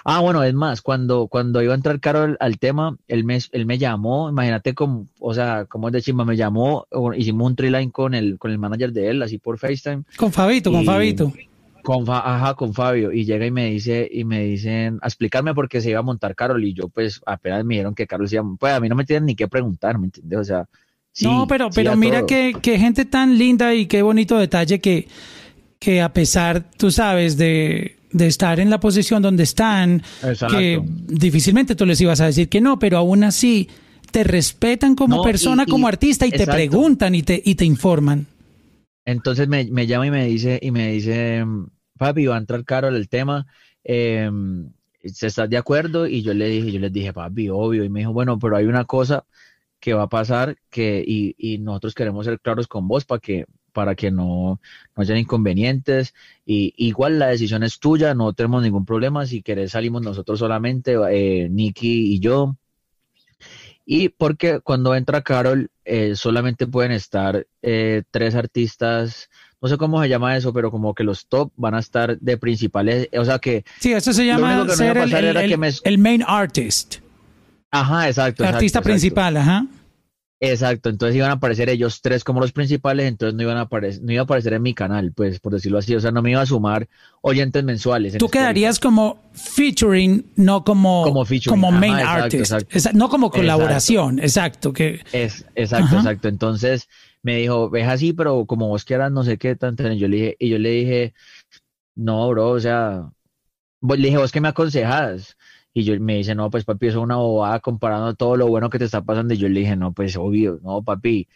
Speaker 2: Ah, bueno, es más, cuando, cuando iba a entrar Caro al, al tema, él me, él me llamó, imagínate como, o sea, como es de chimba, me llamó, hicimos un triline con el, con el manager de él, así por FaceTime.
Speaker 1: Con Fabito, y, con Fabito.
Speaker 2: Con, ajá, con Fabio, y llega y me dice, y me dicen, a explicarme por qué se iba a montar Carol, y yo pues apenas me dijeron que Carol se iba pues a mí no me tienen ni que preguntar, ¿me entiendes? O sea, sí,
Speaker 1: No, pero, pero
Speaker 2: a
Speaker 1: mira que gente tan linda y qué bonito detalle que, que a pesar, tú sabes, de, de estar en la posición donde están,
Speaker 2: Exacto.
Speaker 1: que difícilmente tú les ibas a decir que no, pero aún así te respetan como
Speaker 2: No,
Speaker 1: persona,
Speaker 2: y- y-
Speaker 1: como artista y te preguntan y te, y te informan.
Speaker 2: Entonces me, me llama y me dice, y me dice, papi, va a entrar Carol el tema, eh, ¿se estás de acuerdo? Y yo le dije, yo les dije, papi, obvio. Y me dijo, bueno, pero hay una cosa que va a pasar que, y, y nosotros queremos ser claros con vos para que, para que no, no hayan inconvenientes. Y igual la decisión es tuya, no tenemos ningún problema. Si querés salimos nosotros solamente, eh, Nicky y yo. Y porque cuando entra Carol, eh, solamente pueden estar eh, tres artistas, no sé cómo se llama eso, pero como que los top van a estar de principales, o sea que,
Speaker 1: Sí, eso se llama ser el, el-
Speaker 2: me-
Speaker 1: el main artist,
Speaker 2: ajá, exacto.
Speaker 1: el
Speaker 2: exacto,
Speaker 1: artista
Speaker 2: exacto.
Speaker 1: principal, ajá.
Speaker 2: Exacto, entonces iban a aparecer ellos tres como los principales, entonces no iban a aparecer, no iba a aparecer en mi canal, pues por decirlo así, o sea, no me iba a sumar oyentes mensuales. en
Speaker 1: Tú
Speaker 2: Spotify.
Speaker 1: quedarías como featuring, no como,
Speaker 2: Como featuring,
Speaker 1: como main
Speaker 2: exacto,
Speaker 1: artist.
Speaker 2: exacto.
Speaker 1: Esa- no como colaboración, exacto. que
Speaker 2: Es, exacto,
Speaker 1: Ajá.
Speaker 2: exacto. Entonces me dijo, ves así, pero como vos quieras, no sé qué, tanto. Yo le dije, y yo le dije, no, bro, o sea, le dije, vos qué me aconsejas. Y yo me dice, no, pues papi, eso es una bobada comparando todo lo bueno que te está pasando. Y yo le dije, no, pues obvio, no, papi.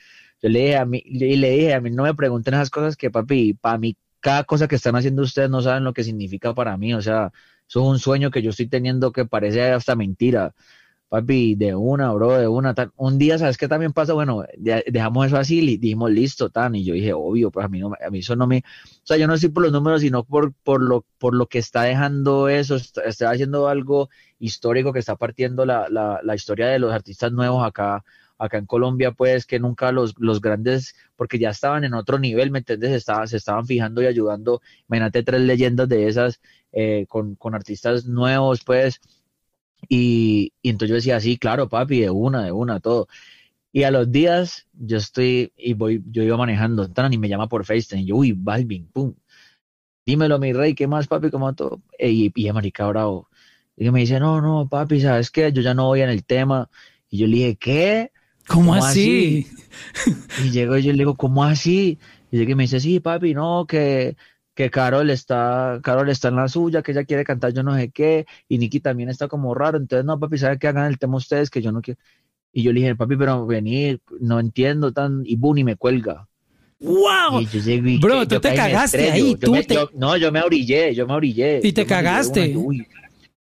Speaker 2: Yo le dije a mí, y le dije, a mí no me pregunten esas cosas que, papi, para mí, cada cosa que están haciendo ustedes no saben lo que significa para mí. O sea, eso es un sueño que yo estoy teniendo que parece hasta mentira. De una, bro, de una. Tan. Un día, ¿sabes qué también pasa? Bueno, de- dejamos eso así y dijimos, listo, tan. Y yo dije, obvio, pues a mí, no, a mí eso no me. O sea, yo no estoy por los números, sino por, por, lo, por lo que está dejando eso. Está, haciendo algo histórico que está partiendo la, la, la historia de los artistas nuevos acá, acá en Colombia, pues que nunca los, los grandes, porque ya estaban en otro nivel, ¿me entiendes? Estaba, se estaban fijando y ayudando. Imagínate tres leyendas de esas eh, con, con artistas nuevos, pues. Y, y entonces yo decía, sí, claro, papi, de una, de una, todo. Y a los días yo estoy, y voy, yo iba manejando, tan, y me llama por FaceTime, y yo, uy, Balvin, pum. Dímelo, mi rey, ¿qué más, papi? ¿Cómo todo? Y, y marica bravo. Y me dice, no, no, papi, ¿sabes qué? Yo ya no voy en el tema. Y yo le dije, ¿qué?
Speaker 1: ¿Cómo,
Speaker 2: ¿Cómo
Speaker 1: así?
Speaker 2: Y llego y yo le digo, ¿cómo así? Y y me dice, sí, papi, no, que, que Carol está, Carol está en la suya, que ella quiere cantar yo no sé qué, y Nicky también está como raro, entonces no, papi, ¿sabe qué hagan el tema ustedes? Que yo no quiero. Y yo le dije, papi, pero venir, no entiendo tan, y boom, y me cuelga.
Speaker 1: ¡Wow!
Speaker 2: Y yo llego y
Speaker 1: Bro,
Speaker 2: que-
Speaker 1: tú
Speaker 2: yo
Speaker 1: te cagaste
Speaker 2: estrello.
Speaker 1: ahí,
Speaker 2: Yo
Speaker 1: tú
Speaker 2: me-
Speaker 1: te-
Speaker 2: yo- no, yo me orillé, yo me orillé.
Speaker 1: Y te
Speaker 2: Yo una,
Speaker 1: cagaste.
Speaker 2: yo, uy.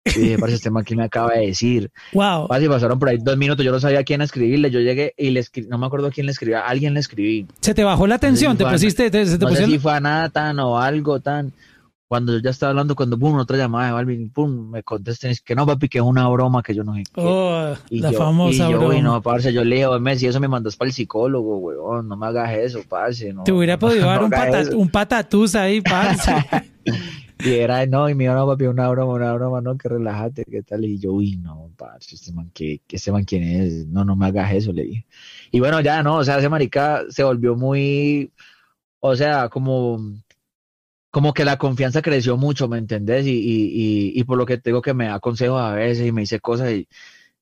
Speaker 2: Y dije, parce, este man que me acaba de decir.
Speaker 1: ¡Wow!
Speaker 2: Así pasaron por ahí dos minutos, yo no sabía a quién escribirle. Yo llegué y le escribí, no me acuerdo a quién le escribí, a alguien le escribí.
Speaker 1: Se te bajó la
Speaker 2: sé si
Speaker 1: te pusiste, te, se te
Speaker 2: no sé
Speaker 1: pusieron-
Speaker 2: si fue a Nathan o algo tan. cuando yo ya estaba hablando, cuando pum, otra llamada de Balvin, pum, me contestan, es que no, papi, que es una broma, que yo no sé
Speaker 1: Oh, la famosa
Speaker 2: y yo,
Speaker 1: broma.
Speaker 2: no, parce, yo le digo, Messi, eso me mandas para el psicólogo, weón, no me hagas eso, parce. No,
Speaker 1: Te hubiera podido dar
Speaker 2: no
Speaker 1: un,
Speaker 2: hagas
Speaker 1: pata,
Speaker 2: eso.
Speaker 1: un patatús ahí, parce.
Speaker 2: Y era, no, y me dijo, no, papi, una broma, una broma, no, que relájate, ¿qué tal? Y yo, uy, no, parce, este man, ¿qué, este man quién es? No, no me hagas eso, le dije. Y bueno, ya, no, o sea, ese marica se volvió muy, o sea, como, como que la confianza creció mucho, ¿me entendés? Y, y, y, y por lo que te digo que me da consejos a veces y me dice cosas y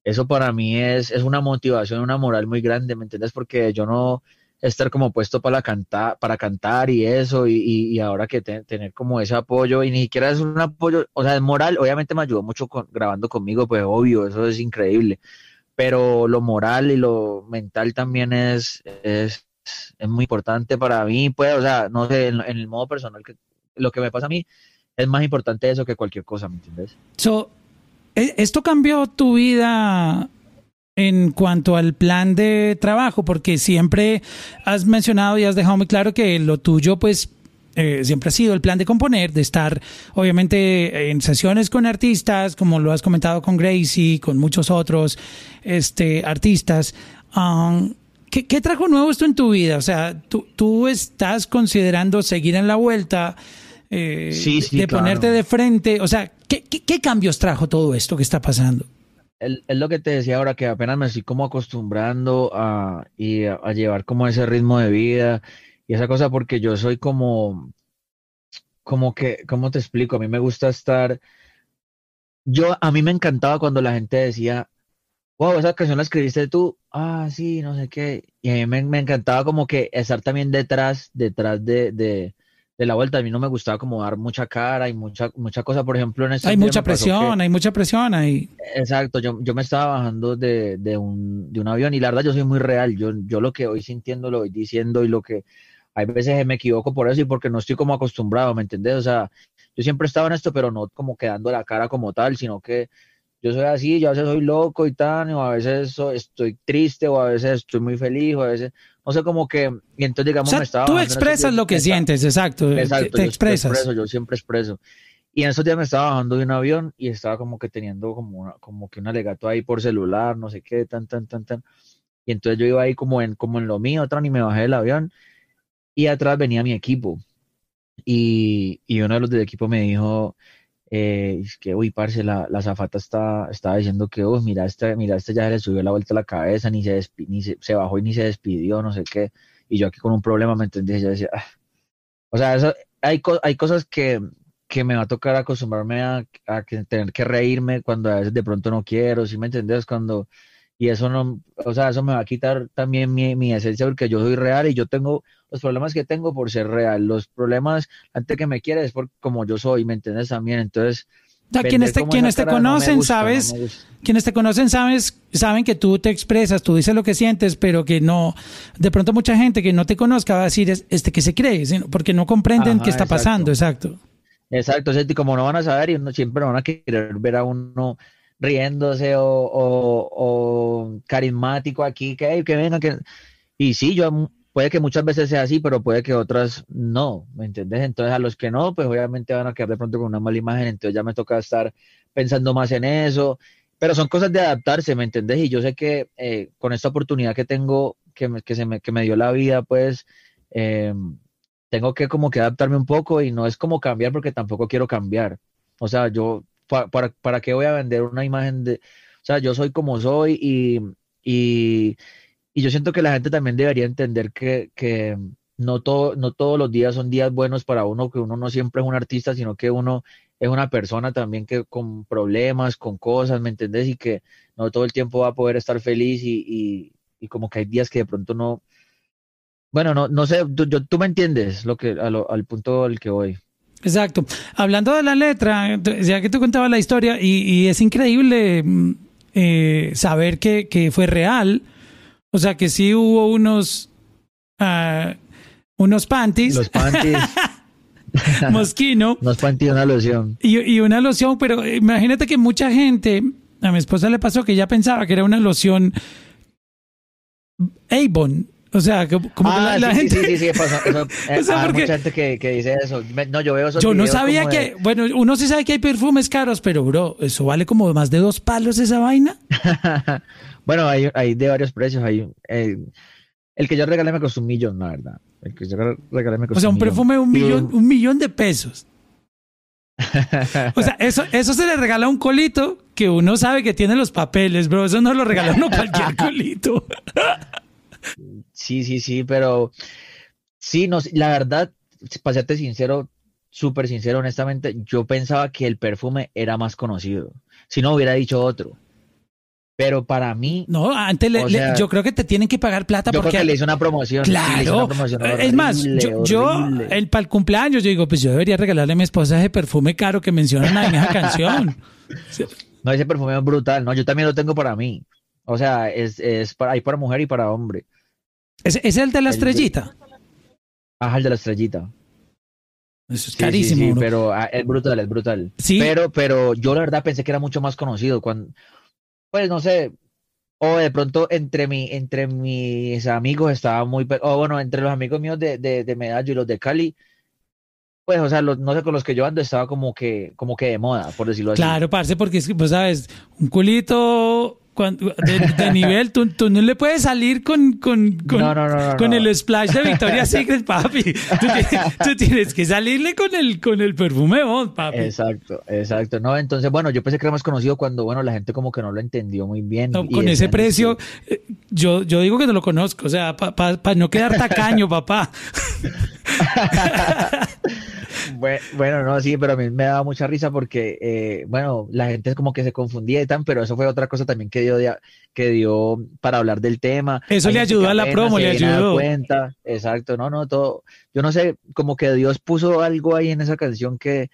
Speaker 2: eso para mí es, es una motivación, una moral muy grande, ¿me entendés? Porque yo no estar como puesto para cantar, para cantar y eso, y, y, ahora que te- tener como ese apoyo, y ni siquiera es un apoyo, o sea, es moral, obviamente me ayudó mucho con- grabando conmigo, pues obvio, eso es increíble, pero lo moral y lo mental también es, es, es muy importante para mí, pues, o sea, no sé, en, en el modo personal, que, lo que me pasa a mí es más importante eso que cualquier cosa, ¿me entiendes?
Speaker 1: So, ¿e- ¿Esto cambió tu vida en cuanto al plan de trabajo? Porque siempre has mencionado y has dejado muy claro que lo tuyo, pues, eh, siempre ha sido el plan de componer, de estar, obviamente, en sesiones con artistas, como lo has comentado con Gracie, con muchos otros este, artistas. Um, ¿qué, qué trajo nuevo esto en tu vida? O sea, ¿tú, tú estás considerando seguir en la vuelta? eh,
Speaker 2: Sí, sí,
Speaker 1: de
Speaker 2: claro.
Speaker 1: ponerte de frente, o sea, ¿qué, qué, qué cambios trajo todo esto que está pasando?
Speaker 2: Es lo que te decía ahora, que apenas me estoy como acostumbrando a, y a llevar como ese ritmo de vida y esa cosa, porque yo soy como, como que, ¿cómo te explico? A mí me gusta estar, yo, a mí me encantaba cuando la gente decía, wow, esa canción la escribiste tú, ah, sí, no sé qué, y a mí me, me encantaba como que estar también detrás, detrás de, de, de la vuelta, a mí no me gustaba como dar mucha cara y mucha, mucha cosa, por ejemplo, en este
Speaker 1: Hay mucha presión, hay mucha presión ahí.
Speaker 2: Exacto, yo, yo me estaba bajando de, de, un, de un avión y la verdad yo soy muy real, yo, yo lo que voy sintiendo lo voy diciendo y lo que hay veces me equivoco por eso y porque no estoy como acostumbrado, ¿me entendés? O sea, yo siempre he estado en esto, pero no como quedando la cara como tal, sino que yo soy así, yo a veces soy loco y tal, o a veces so- estoy triste, o a veces estoy muy feliz, o a veces, no sé, como que, y entonces
Speaker 1: O
Speaker 2: digamos me
Speaker 1: sea,
Speaker 2: estaba
Speaker 1: tú expresas
Speaker 2: días-
Speaker 1: lo que sientes, exacto.
Speaker 2: Exacto,
Speaker 1: te
Speaker 2: yo
Speaker 1: expresas.
Speaker 2: expreso, yo siempre expreso. Y en esos días me estaba bajando de un avión y estaba como que teniendo como, una- como que un alegato ahí por celular, no sé qué, tan, tan, tan, tan. Y entonces yo iba ahí como en, como en lo mío, atrás y me bajé del avión y atrás venía mi equipo. Y, y uno de los del equipo me dijo, eh, es que, uy, parce, la, la zafata está, estaba diciendo que, uy, mira, este, mira, este ya se le subió la vuelta a la cabeza, ni se, ni se, se bajó y ni se despidió, no sé qué. Y yo aquí con un problema, ¿me entendés? Y yo decía, "Ah". o sea, eso, hay, co- hay cosas que, que me va a tocar acostumbrarme a, a que tener que reírme cuando a veces de pronto no quiero, ¿sí me entendés? Cuando, y eso no, o sea, eso me va a quitar también mi, mi esencia porque yo soy real y yo tengo los problemas que tengo por ser real, los problemas, antes que me quiere es por como yo soy, ¿me entiendes? También, entonces,
Speaker 1: O sea, quienes te, quienes te
Speaker 2: no
Speaker 1: conocen,
Speaker 2: gusta,
Speaker 1: sabes, quienes te conocen, sabes, saben que tú te expresas, tú dices lo que sientes, pero que no, de pronto mucha gente que no te conozca va a decir, "Es- este que se cree, porque no comprenden
Speaker 2: Ajá,
Speaker 1: qué está
Speaker 2: exacto.
Speaker 1: pasando, exacto.
Speaker 2: Exacto, o sea, como no van a saber y uno siempre van a querer ver a uno riéndose o, carismático aquí, que, "Ey, que venga, que... Y sí, yo puede que muchas veces sea así, pero puede que otras no, ¿me entiendes? Entonces a los que no, pues obviamente van a quedar de pronto con una mala imagen, entonces ya me toca estar pensando más en eso, pero son cosas de adaptarse, ¿me entendés? Y yo sé que eh, con esta oportunidad que tengo, que me, que se me, que me dio la vida, pues... Eh, tengo que como que adaptarme un poco y no es como cambiar porque tampoco quiero cambiar. O sea, yo, pa- para, ¿para qué voy a vender una imagen de, o sea, yo soy como soy y, y, yo siento que la gente también debería entender que, no, todo, no todos los días son días buenos para uno, que uno no siempre es un artista, sino que uno es una persona también que con problemas, con cosas, ¿me entendés? Y que no todo el tiempo va a poder estar feliz y, y, y como que hay días que de pronto no, bueno, no, no sé, tú, yo- tú me entiendes lo que, a lo- al punto al que voy.
Speaker 1: Exacto. Hablando de la letra, ya que tú contabas la historia, y, y es increíble mm, eh, saber que, que fue real, o sea, que sí hubo unos, ah, unos panties,
Speaker 2: Los panties,
Speaker 1: mosquino,
Speaker 2: los panties, una loción.
Speaker 1: y, y una loción, pero imagínate que mucha gente, a mi esposa le pasó que ella pensaba que era una loción Avon, O sea, como
Speaker 2: ah, que la, gente... Sí, sí, sí, pasa. Eso, o sea, hay mucha gente que, que, dice eso. No, yo veo esos
Speaker 1: Yo no sabía que... Bueno, uno sí sabe que hay perfumes caros, pero, bro, ¿eso vale como más de dos palos esa vaina?
Speaker 2: bueno, hay, hay de varios precios. Hay, eh, el que yo regalé me costó un millón, la verdad. El que yo regalé me costó
Speaker 1: O sea, un, perfume de un millón, un millón de pesos. o sea, eso, eso se le regala a un colito que uno sabe que tiene los papeles, bro. Eso no lo regala uno cualquier colito.
Speaker 2: Sí, sí, sí, pero sí, no, la verdad, para serte sincero, súper sincero, honestamente, yo pensaba que el perfume era más conocido. Si no, hubiera dicho otro. Pero para mí.
Speaker 1: No, antes yo creo que te tienen que pagar plata
Speaker 2: yo
Speaker 1: porque.
Speaker 2: Creo que le hice una promoción.
Speaker 1: Claro. es más, yo, el, para el cumpleaños, yo digo, pues yo debería regalarle a mi esposa ese perfume caro que mencionan en esa canción.
Speaker 2: No, ese perfume es brutal. No, yo también lo tengo para mí. O sea, es, es para, hay para mujer y para hombre.
Speaker 1: ¿Es, es el de la estrellita?
Speaker 2: Ajá, el de la estrellita.
Speaker 1: Eso es carísimo. Sí,
Speaker 2: pero ah, es brutal, es brutal. Sí. Pero, pero yo la verdad pensé que era mucho más conocido. Cuando, pues no sé, o de pronto entre mi, entre mis amigos estaba muy, o bueno, entre los amigos míos de, de, de Medallo y los de Cali, pues, o sea, no sé, con los que yo ando estaba como que, como que de moda, por decirlo
Speaker 1: así. Claro, parce, porque es que, pues, sabes, un culito de, nivel, tú, tú, no le puedes salir con, con, con, el splash de Victoria's Secret, papi. Tú tienes, que salirle con el, con el perfume Bond, papi.
Speaker 2: Exacto, exacto. No, entonces, bueno, yo pensé que era más conocido cuando, bueno, la gente como que no lo entendió muy bien.
Speaker 1: con ese precio, eh, yo, yo digo que no lo conozco, o sea, para no quedar tacaño, papá.
Speaker 2: Bueno, no, sí, pero a mí me daba mucha risa porque, eh, bueno, la gente como que se confundía y tan, pero eso fue otra cosa también que dio, que dio para hablar del tema.
Speaker 1: Eso le ayudó a la promo, le ayudó.
Speaker 2: Cuenta. Exacto, no, no, todo. Yo no sé, como que Dios puso algo ahí en esa canción que,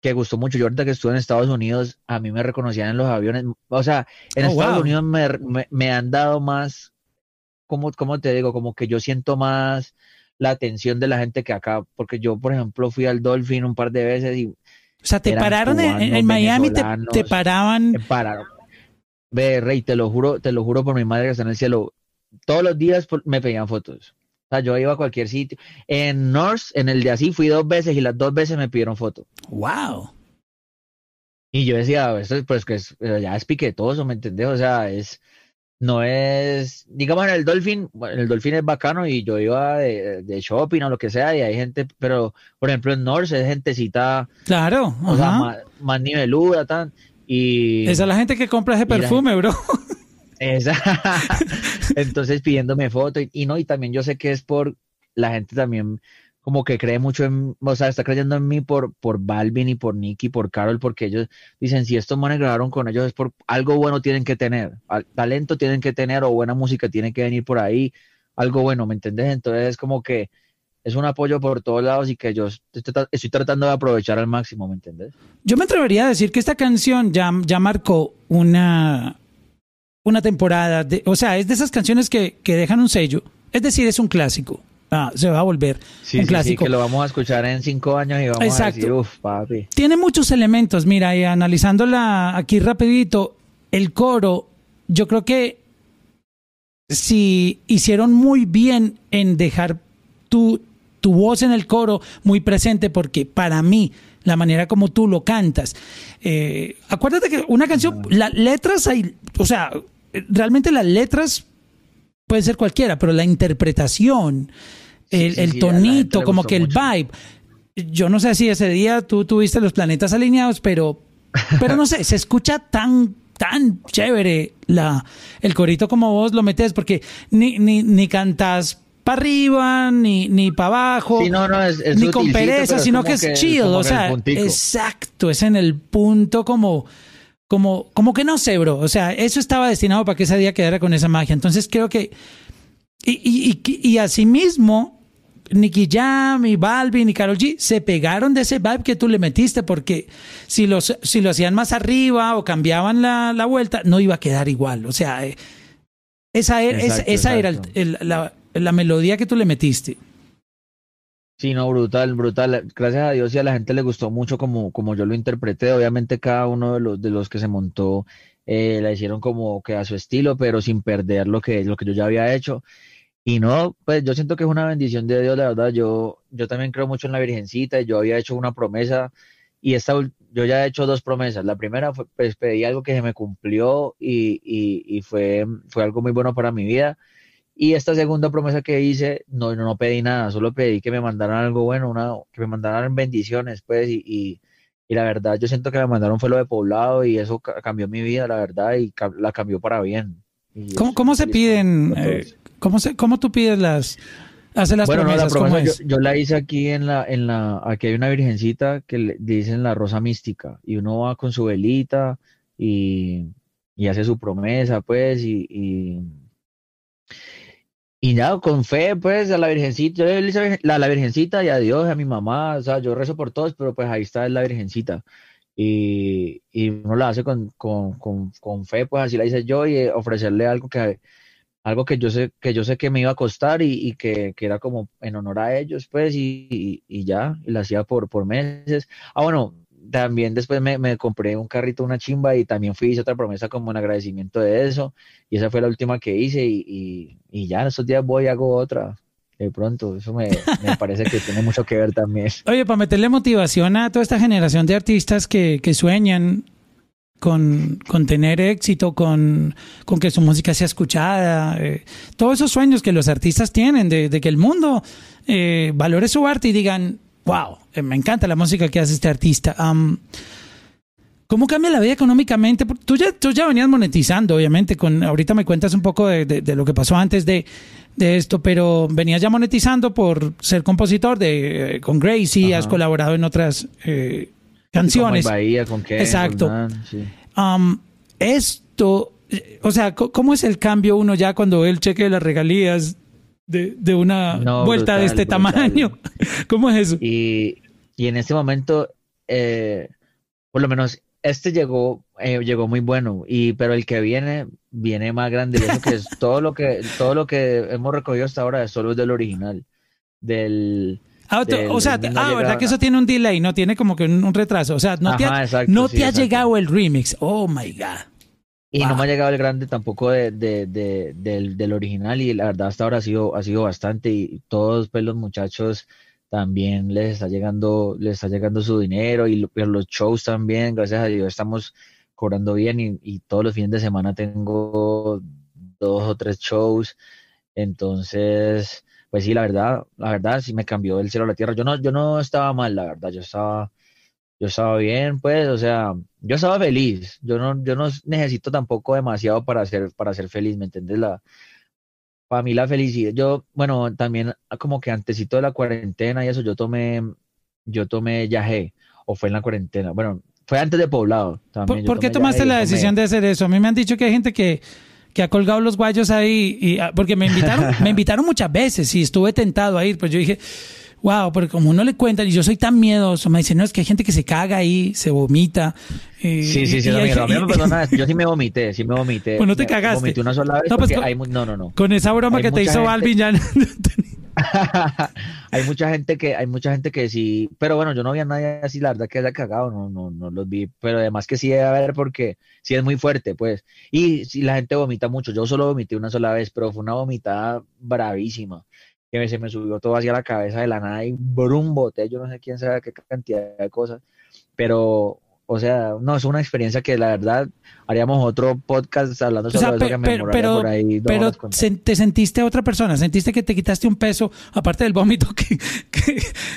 Speaker 2: que gustó mucho. Yo ahorita que estuve en Estados Unidos, a mí me reconocían en los aviones. O sea, en oh, Estados Unidos me, me, han dado más, ¿cómo, ¿cómo te digo? Como que yo siento más la atención de la gente que acá, porque yo, por ejemplo, fui al Dolphin un par de veces y...
Speaker 1: O sea, te pararon en, Miami, te, te, paraban...
Speaker 2: Te pararon. Ve, Rey, te lo juro, te lo juro por mi madre que está en el cielo. Todos los días me pedían fotos. O sea, yo iba a cualquier sitio. En North, en el de así, fui dos veces y las dos veces me pidieron fotos.
Speaker 1: ¡Wow!
Speaker 2: Y yo decía, esto pues que es, ya es piquetoso, ¿me entendés? O sea, es no es, digamos en el Dolphin, el Dolphin es bacano y yo iba de, shopping o lo que sea y hay gente, pero por ejemplo en North es gentecita,
Speaker 1: claro,
Speaker 2: o sea, más, niveluda, tan, y...
Speaker 1: Esa es la gente que compra ese perfume, bro.
Speaker 2: Esa, entonces pidiéndome fotos y, y no, y también yo sé que es por la gente también como que cree mucho en, o sea, está creyendo en mí por, por Balvin y por Nicky, por Carol, porque ellos dicen, si estos manes grabaron con ellos es por algo bueno tienen que tener, talento tienen que tener o buena música tiene que venir por ahí, algo bueno, ¿me entendés? Entonces es como que es un apoyo por todos lados y que yo estoy, tratando de aprovechar al máximo, ¿me entendés?
Speaker 1: Yo me atrevería a decir que esta canción ya, ya marcó una, una temporada, de, o sea, es de esas canciones que, que dejan un sello, es decir, es un clásico. Ah, se va a volver un clásico.
Speaker 2: que lo vamos a escuchar en cinco años y vamos a decir, uff, papi.
Speaker 1: Tiene muchos elementos, mira, y analizándola aquí rapidito, el coro, yo creo que si hicieron muy bien en dejar tu, tu voz en el coro muy presente, porque para mí, la manera como tú lo cantas, eh, acuérdate que una canción, las letras hay, o sea, realmente las letras puede ser cualquiera, pero la interpretación, el, tonito, como que el vibe. Yo no sé si ese día tú tuviste los planetas alineados, pero, pero no sé, se escucha tan, tan chévere la, el corito como vos lo metes, porque ni, ni, ni cantas para arriba, ni, ni para abajo, ni con pereza, sino que es chido, o sea, exacto, es en el punto como como, como que no sé, bro. O sea, eso estaba destinado para que ese día quedara con esa magia. Entonces creo que. Y, y, y, y asimismo, Nicky Jam y Balvin y Karol G se pegaron de ese vibe que tú le metiste, porque si, los, si lo hacían más arriba o cambiaban la, la vuelta, no iba a quedar igual. O sea, eh, esa, era, esa era la, la melodía que tú le metiste.
Speaker 2: Sí, no, brutal, brutal. Gracias a Dios y a la gente le gustó mucho como, como yo lo interpreté. Obviamente cada uno de los, de los que se montó eh, la hicieron como que a su estilo, pero sin perder lo que, lo que yo ya había hecho. y no, pues yo siento que es una bendición de Dios, la verdad. Yo, yo también creo mucho en la Virgencita. Yo había hecho una promesa y esta, yo ya he hecho dos promesas. La primera fue, pues pedí algo que se me cumplió y, y, fue, fue algo muy bueno para mi vida. Y esta segunda promesa que hice, no, no, pedí nada, solo pedí que me mandaran algo bueno, una, que me mandaran bendiciones, pues, y, y, y, la verdad, yo siento que me mandaron fue lo de poblado y eso cambió mi vida, la verdad, y la cambió para bien.
Speaker 1: ¿Cómo, cómo se piden? ¿Cómo, se, ¿Cómo tú pides las, las promesas?
Speaker 2: yo, la hice aquí en la, en la, aquí hay una virgencita que le dicen la rosa mística y uno va con su velita y, y hace su promesa, pues, y, y, y ya con fe, pues, a la virgencita, yo le hice la, virgencita y a Dios, a mi mamá, o sea, yo rezo por todos, pero pues ahí está la virgencita. Y, y uno la hace con, con, con, con fe, pues así la hice yo, y ofrecerle algo que algo que yo sé que yo sé que me iba a costar y, que, era como en honor a ellos, pues, y, ya, y la hacía por, por meses. Ah, bueno, también después me, compré un carrito, una chimba, y también fui hice otra promesa como en agradecimiento de eso, y esa fue la última que hice, y, ya en estos días voy y hago otra. De pronto, eso me, me parece que tiene mucho que ver también.
Speaker 1: Oye, para meterle motivación a toda esta generación de artistas que, que sueñan con, con tener éxito, con, con, que su música sea escuchada, eh, todos esos sueños que los artistas tienen de, de que el mundo eh, valore su arte y digan, wow, eh, me encanta la música que hace este artista. ¿Cómo cambia la vida económicamente? Tú ya, tú ya venías monetizando, obviamente, con, ahorita me cuentas un poco de, de, lo que pasó antes de, de, esto, pero venías ya monetizando por ser compositor de, con Gracie, has colaborado en otras canciones.
Speaker 2: Bahía, con
Speaker 1: Exacto. Um, esto, o sea, ¿cómo es el cambio uno ya cuando él cheque las regalías de, una vuelta de este tamaño? ¿Cómo es eso?
Speaker 2: Y, en este momento, eh, por lo menos este llegó, eh, llegó muy bueno, y pero el que viene, viene más grande. eso que es todo lo que, todo lo que hemos recogido hasta ahora es solo del original. Del,
Speaker 1: Ah, o sea, ah, ¿verdad que eso tiene un delay? No tiene como que un, retraso. O sea, no te ha, no te ha llegado el remix. Oh my God.
Speaker 2: Y no me ha llegado el grande tampoco de, del, del, original. Y la verdad, hasta ahora ha sido, ha sido bastante. Y todos pues, los muchachos también les está llegando, les está llegando su dinero. Y los shows también, gracias a Dios, estamos cobrando bien. Y, y todos los fines de semana tengo dos o tres shows. Entonces pues sí, la verdad, la verdad sí me cambió el cielo a la tierra. Yo no, yo no estaba mal, la verdad, yo estaba, yo estaba bien, pues, o sea, yo estaba feliz. Yo no, yo no necesito tampoco demasiado para ser, para ser feliz, ¿me entiendes? La, para mí la felicidad, yo, bueno, también como que antesito de la cuarentena y eso, yo tomé, yo tomé yagé, o fue en la cuarentena, bueno, fue antes de poblado
Speaker 1: también. ¿Por, qué tomaste la decisión de hacer eso? A mí me han dicho que hay gente que que ha colgado los guayos ahí, y, ah, porque me invitaron, me invitaron muchas veces y estuve tentado a ir, pues yo dije, wow, porque como uno le cuenta, y yo soy tan miedoso, me dicen, no, es que hay gente que se caga ahí, se vomita.
Speaker 2: sí, sí, sí, no, a mí me perdona, yo sí me vomité, sí me vomité.
Speaker 1: Pues no te cagaste.
Speaker 2: Vomité una sola vez no, pues hay, no, no, no.
Speaker 1: Con esa broma que te hizo Balvin ya...
Speaker 2: hay mucha gente que hay mucha gente que sí, pero bueno, yo no vi a nadie así, la verdad que haya cagado, no no no los vi, pero además que sí debe haber porque sí es muy fuerte, pues. Y si la gente vomita mucho, yo solo vomité una sola vez, pero fue una vomitada bravísima. Que se me subió todo hacia la cabeza de la nada y brum boté, yo no sé quién sabe qué cantidad de cosas, pero o sea, no, es una experiencia que la verdad haríamos otro podcast hablando sobre eso que me
Speaker 1: pero, por ahí. Pero te sentiste otra persona, sentiste que te quitaste un peso, aparte del vómito que,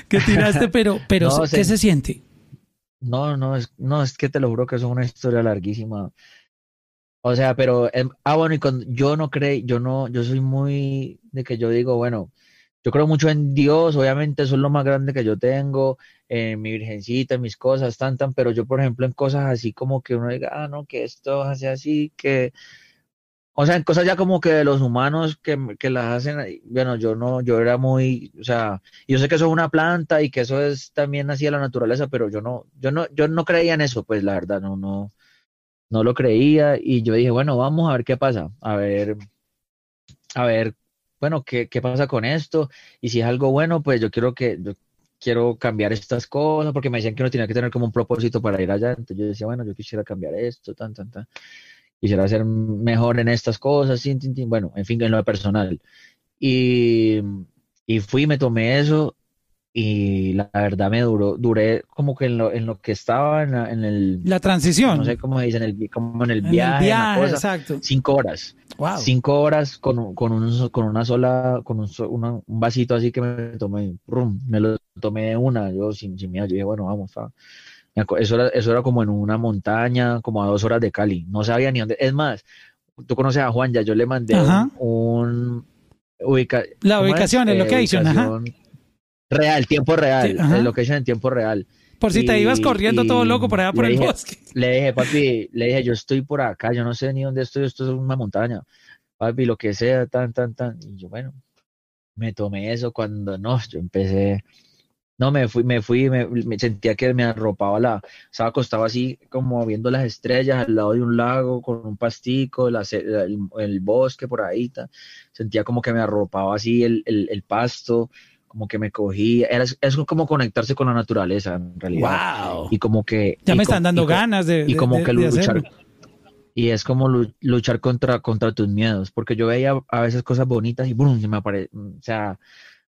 Speaker 1: que, tiraste, pero, pero ¿qué se, siente?
Speaker 2: No, no, es, no, es que te lo juro que es una historia larguísima. O sea, pero, em, ah, bueno, y cuando yo no creo, yo no, yo soy muy de que yo digo, bueno, yo creo mucho en Dios, obviamente eso es lo más grande que yo tengo, en mi virgencita, en mis cosas, tan, tan, pero yo, por ejemplo, en cosas así como que uno diga, ah, no, que esto hace así, que, o sea, en cosas ya como que de los humanos que, que las hacen, bueno, yo no, yo era muy, o sea, yo sé que eso es una planta y que eso es también así de la naturaleza, pero yo no, yo no, yo no creía en eso, pues la verdad, no, no, no lo creía y yo dije, bueno, vamos a ver qué pasa, a ver, a ver bueno, ¿qué, ¿qué, pasa con esto? Y si es algo bueno, pues yo quiero que, yo quiero cambiar estas cosas, porque me decían que uno tenía que tener como un propósito para ir allá. Entonces yo decía, bueno, yo quisiera cambiar esto, tan, tan, tan. Quisiera ser mejor en estas cosas, sin, bueno, en fin, en lo personal. Y, y fui, me tomé eso y la verdad me duró, duré como que en lo, en lo que estaba en, en el...
Speaker 1: La transición.
Speaker 2: No sé cómo dicen, el, como en el viaje.
Speaker 1: viaje exacto.
Speaker 2: Cinco horas.
Speaker 1: Wow.
Speaker 2: Cinco horas con, con, un, con una sola, con un, un, vasito así que me tomé, rum, me lo tomé de una, yo sin, sin miedo, yo dije, bueno, vamos, Eso era, eso era como en una montaña, como a dos horas de Cali, no sabía ni dónde, es más, tú conoces a Juan, ya yo le mandé un, ubica,
Speaker 1: la ubicación, el location, ajá
Speaker 2: Real, tiempo real, lo lo que en tiempo real.
Speaker 1: Por si te ibas corriendo todo loco por allá por el bosque.
Speaker 2: Le dije, papi, le dije, yo estoy por acá, yo no sé ni dónde estoy, esto es una montaña. Papi, lo que sea, tan, tan, tan. Y yo, bueno, me tomé eso cuando no, yo empecé, no, me fui, me fui, me, sentía que me arropaba la, estaba acostado así como viendo las estrellas al lado de un lago con un pastico, el, el, bosque por ahí, sentía como que me arropaba así el, el pasto, como que me cogí, era, es como conectarse con la naturaleza en realidad.
Speaker 1: Wow.
Speaker 2: Y como que...
Speaker 1: Ya me están dando ganas de...
Speaker 2: Y como que luchar... Y es como luchar contra, contra tus miedos, porque yo veía a veces cosas bonitas y ¡brum! se me aparece, o sea,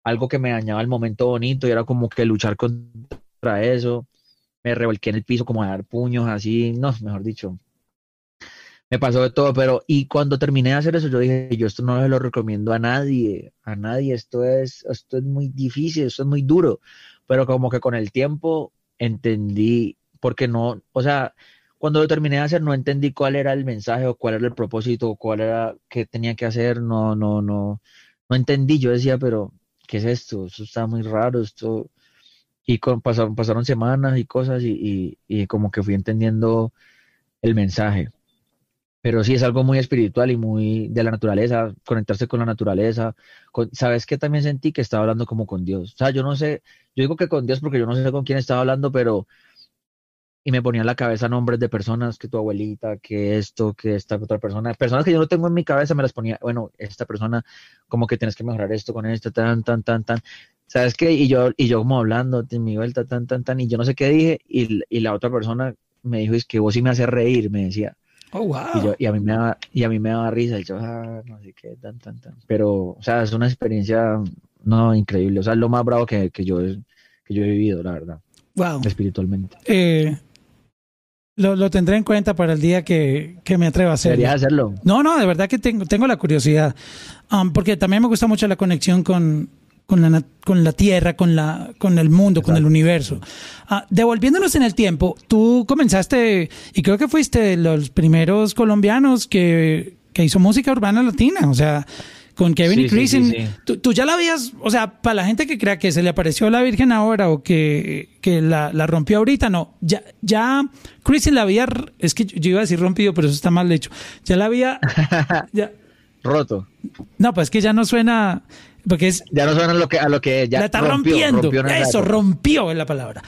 Speaker 2: algo que me dañaba el momento bonito y era como que luchar contra eso. Me revolqué en el piso como a dar puños así, no, mejor dicho, me pasó de todo, pero y cuando terminé de hacer eso, yo dije, yo esto no se lo recomiendo a nadie, a nadie, esto es, esto es muy difícil, esto es muy duro, pero como que con el tiempo entendí, porque no, o sea, cuando lo terminé de hacer no entendí cuál era el mensaje o cuál era el propósito, o cuál era, qué tenía que hacer, no, no, no, no entendí, yo decía, pero, ¿qué es esto? Eso está muy raro, esto, y con, pasaron, pasaron semanas y cosas y, y, y como que fui entendiendo el mensaje pero sí es algo muy espiritual y muy de la naturaleza, conectarse con la naturaleza. ¿Sabes qué también sentí? Que estaba hablando como con Dios. O sea, yo no sé, yo digo que con Dios porque yo no sé con quién estaba hablando, pero... Y me ponía en la cabeza nombres de personas, que tu abuelita, que esto, que esta otra persona. Personas que yo no tengo en mi cabeza, me las ponía, bueno, esta persona, como que tienes que mejorar esto con esto, tan, tan, tan, tan. ¿Sabes qué? Y yo, y yo como hablando en mi vuelta, tan, tan, tan, y yo no sé qué dije, y, y la otra persona me dijo, es que vos sí me haces reír, me decía
Speaker 1: Oh, wow.
Speaker 2: Y, yo, y, a mí me daba, y a mí me daba risa, y yo, ah, no sé qué, tan, tan, tan. Pero, o sea, es una experiencia, no, increíble. O sea, es lo más bravo que, que, yo, que yo he vivido, la verdad.
Speaker 1: Wow.
Speaker 2: Espiritualmente.
Speaker 1: Eh, lo, lo, tendré en cuenta para el día que, que me atreva a hacerlo.
Speaker 2: Deberías hacerlo.
Speaker 1: No, no, de verdad que tengo, tengo la curiosidad. Um, porque también me gusta mucho la conexión con, con la, con la tierra, con, la, con el mundo, con el universo. Ah, devolviéndonos en el tiempo, tú comenzaste, y creo que fuiste de los primeros colombianos que, que hizo música urbana latina, o sea, con Kevin y Chris. tú, ya la habías, o sea, para la gente que crea que se le apareció la Virgen ahora o que, que la, la, rompió ahorita, no, ya, ya Chris la había, es que yo iba a decir rompido, pero eso está mal hecho, ya la había... ya,
Speaker 2: Roto.
Speaker 1: No, pues que ya no suena porque es,
Speaker 2: ya no suena a lo que, a lo que ya
Speaker 1: la está rompiendo. Eso, rompió es la palabra.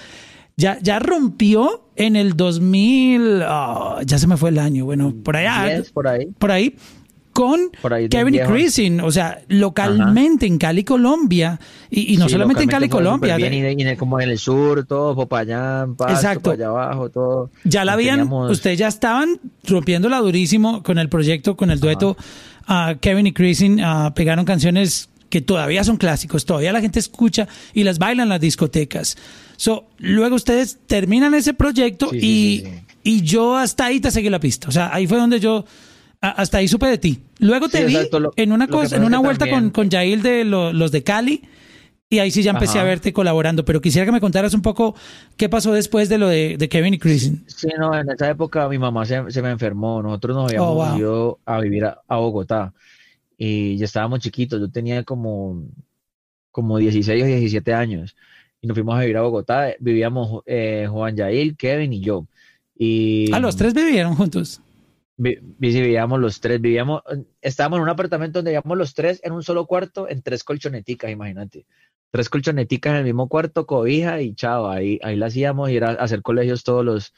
Speaker 1: Ya, ya rompió en el 2000, ah, ya se me fue el año, bueno, por allá.
Speaker 2: por ahí.
Speaker 1: Por ahí con Kevin y Chrisin, o sea, localmente en Cali, Colombia, y, no solamente en Cali, Colombia.
Speaker 2: y, como en el sur, todo, Popayán, Pasto, Exacto. allá abajo, todo.
Speaker 1: Ya la habían, ustedes ya estaban rompiéndola durísimo con el proyecto, con el dueto uh, Kevin y Chrisin, uh, pegaron canciones que todavía son clásicos, todavía la gente escucha y las bailan en las discotecas. So, luego ustedes terminan ese proyecto y, y yo hasta ahí te seguí la pista. O sea, ahí fue donde yo hasta ahí supe de ti. Luego te vi en una cosa, en una vuelta con, con Yael de los de Cali. Y ahí sí ya empecé a verte colaborando, pero quisiera que me contaras un poco qué pasó después de lo de, de Kevin y Chris.
Speaker 2: Sí, no, en esa época mi mamá se, se me enfermó, nosotros nos habíamos oh, ido a vivir a, a Bogotá y ya estábamos chiquitos, yo tenía como, como 16 o 17 años y nos fuimos a vivir a Bogotá, vivíamos eh, Juan Yail, Kevin y yo. Y,
Speaker 1: ¿A los tres vivieron juntos?
Speaker 2: vivíamos los tres, vivíamos, estábamos en un apartamento donde vivíamos los tres en un solo cuarto, en tres colchoneticas, imagínate. Tres colchoneticas en el mismo cuarto, cobija y chao, ahí, ahí la hacíamos y era hacer colegios todos los,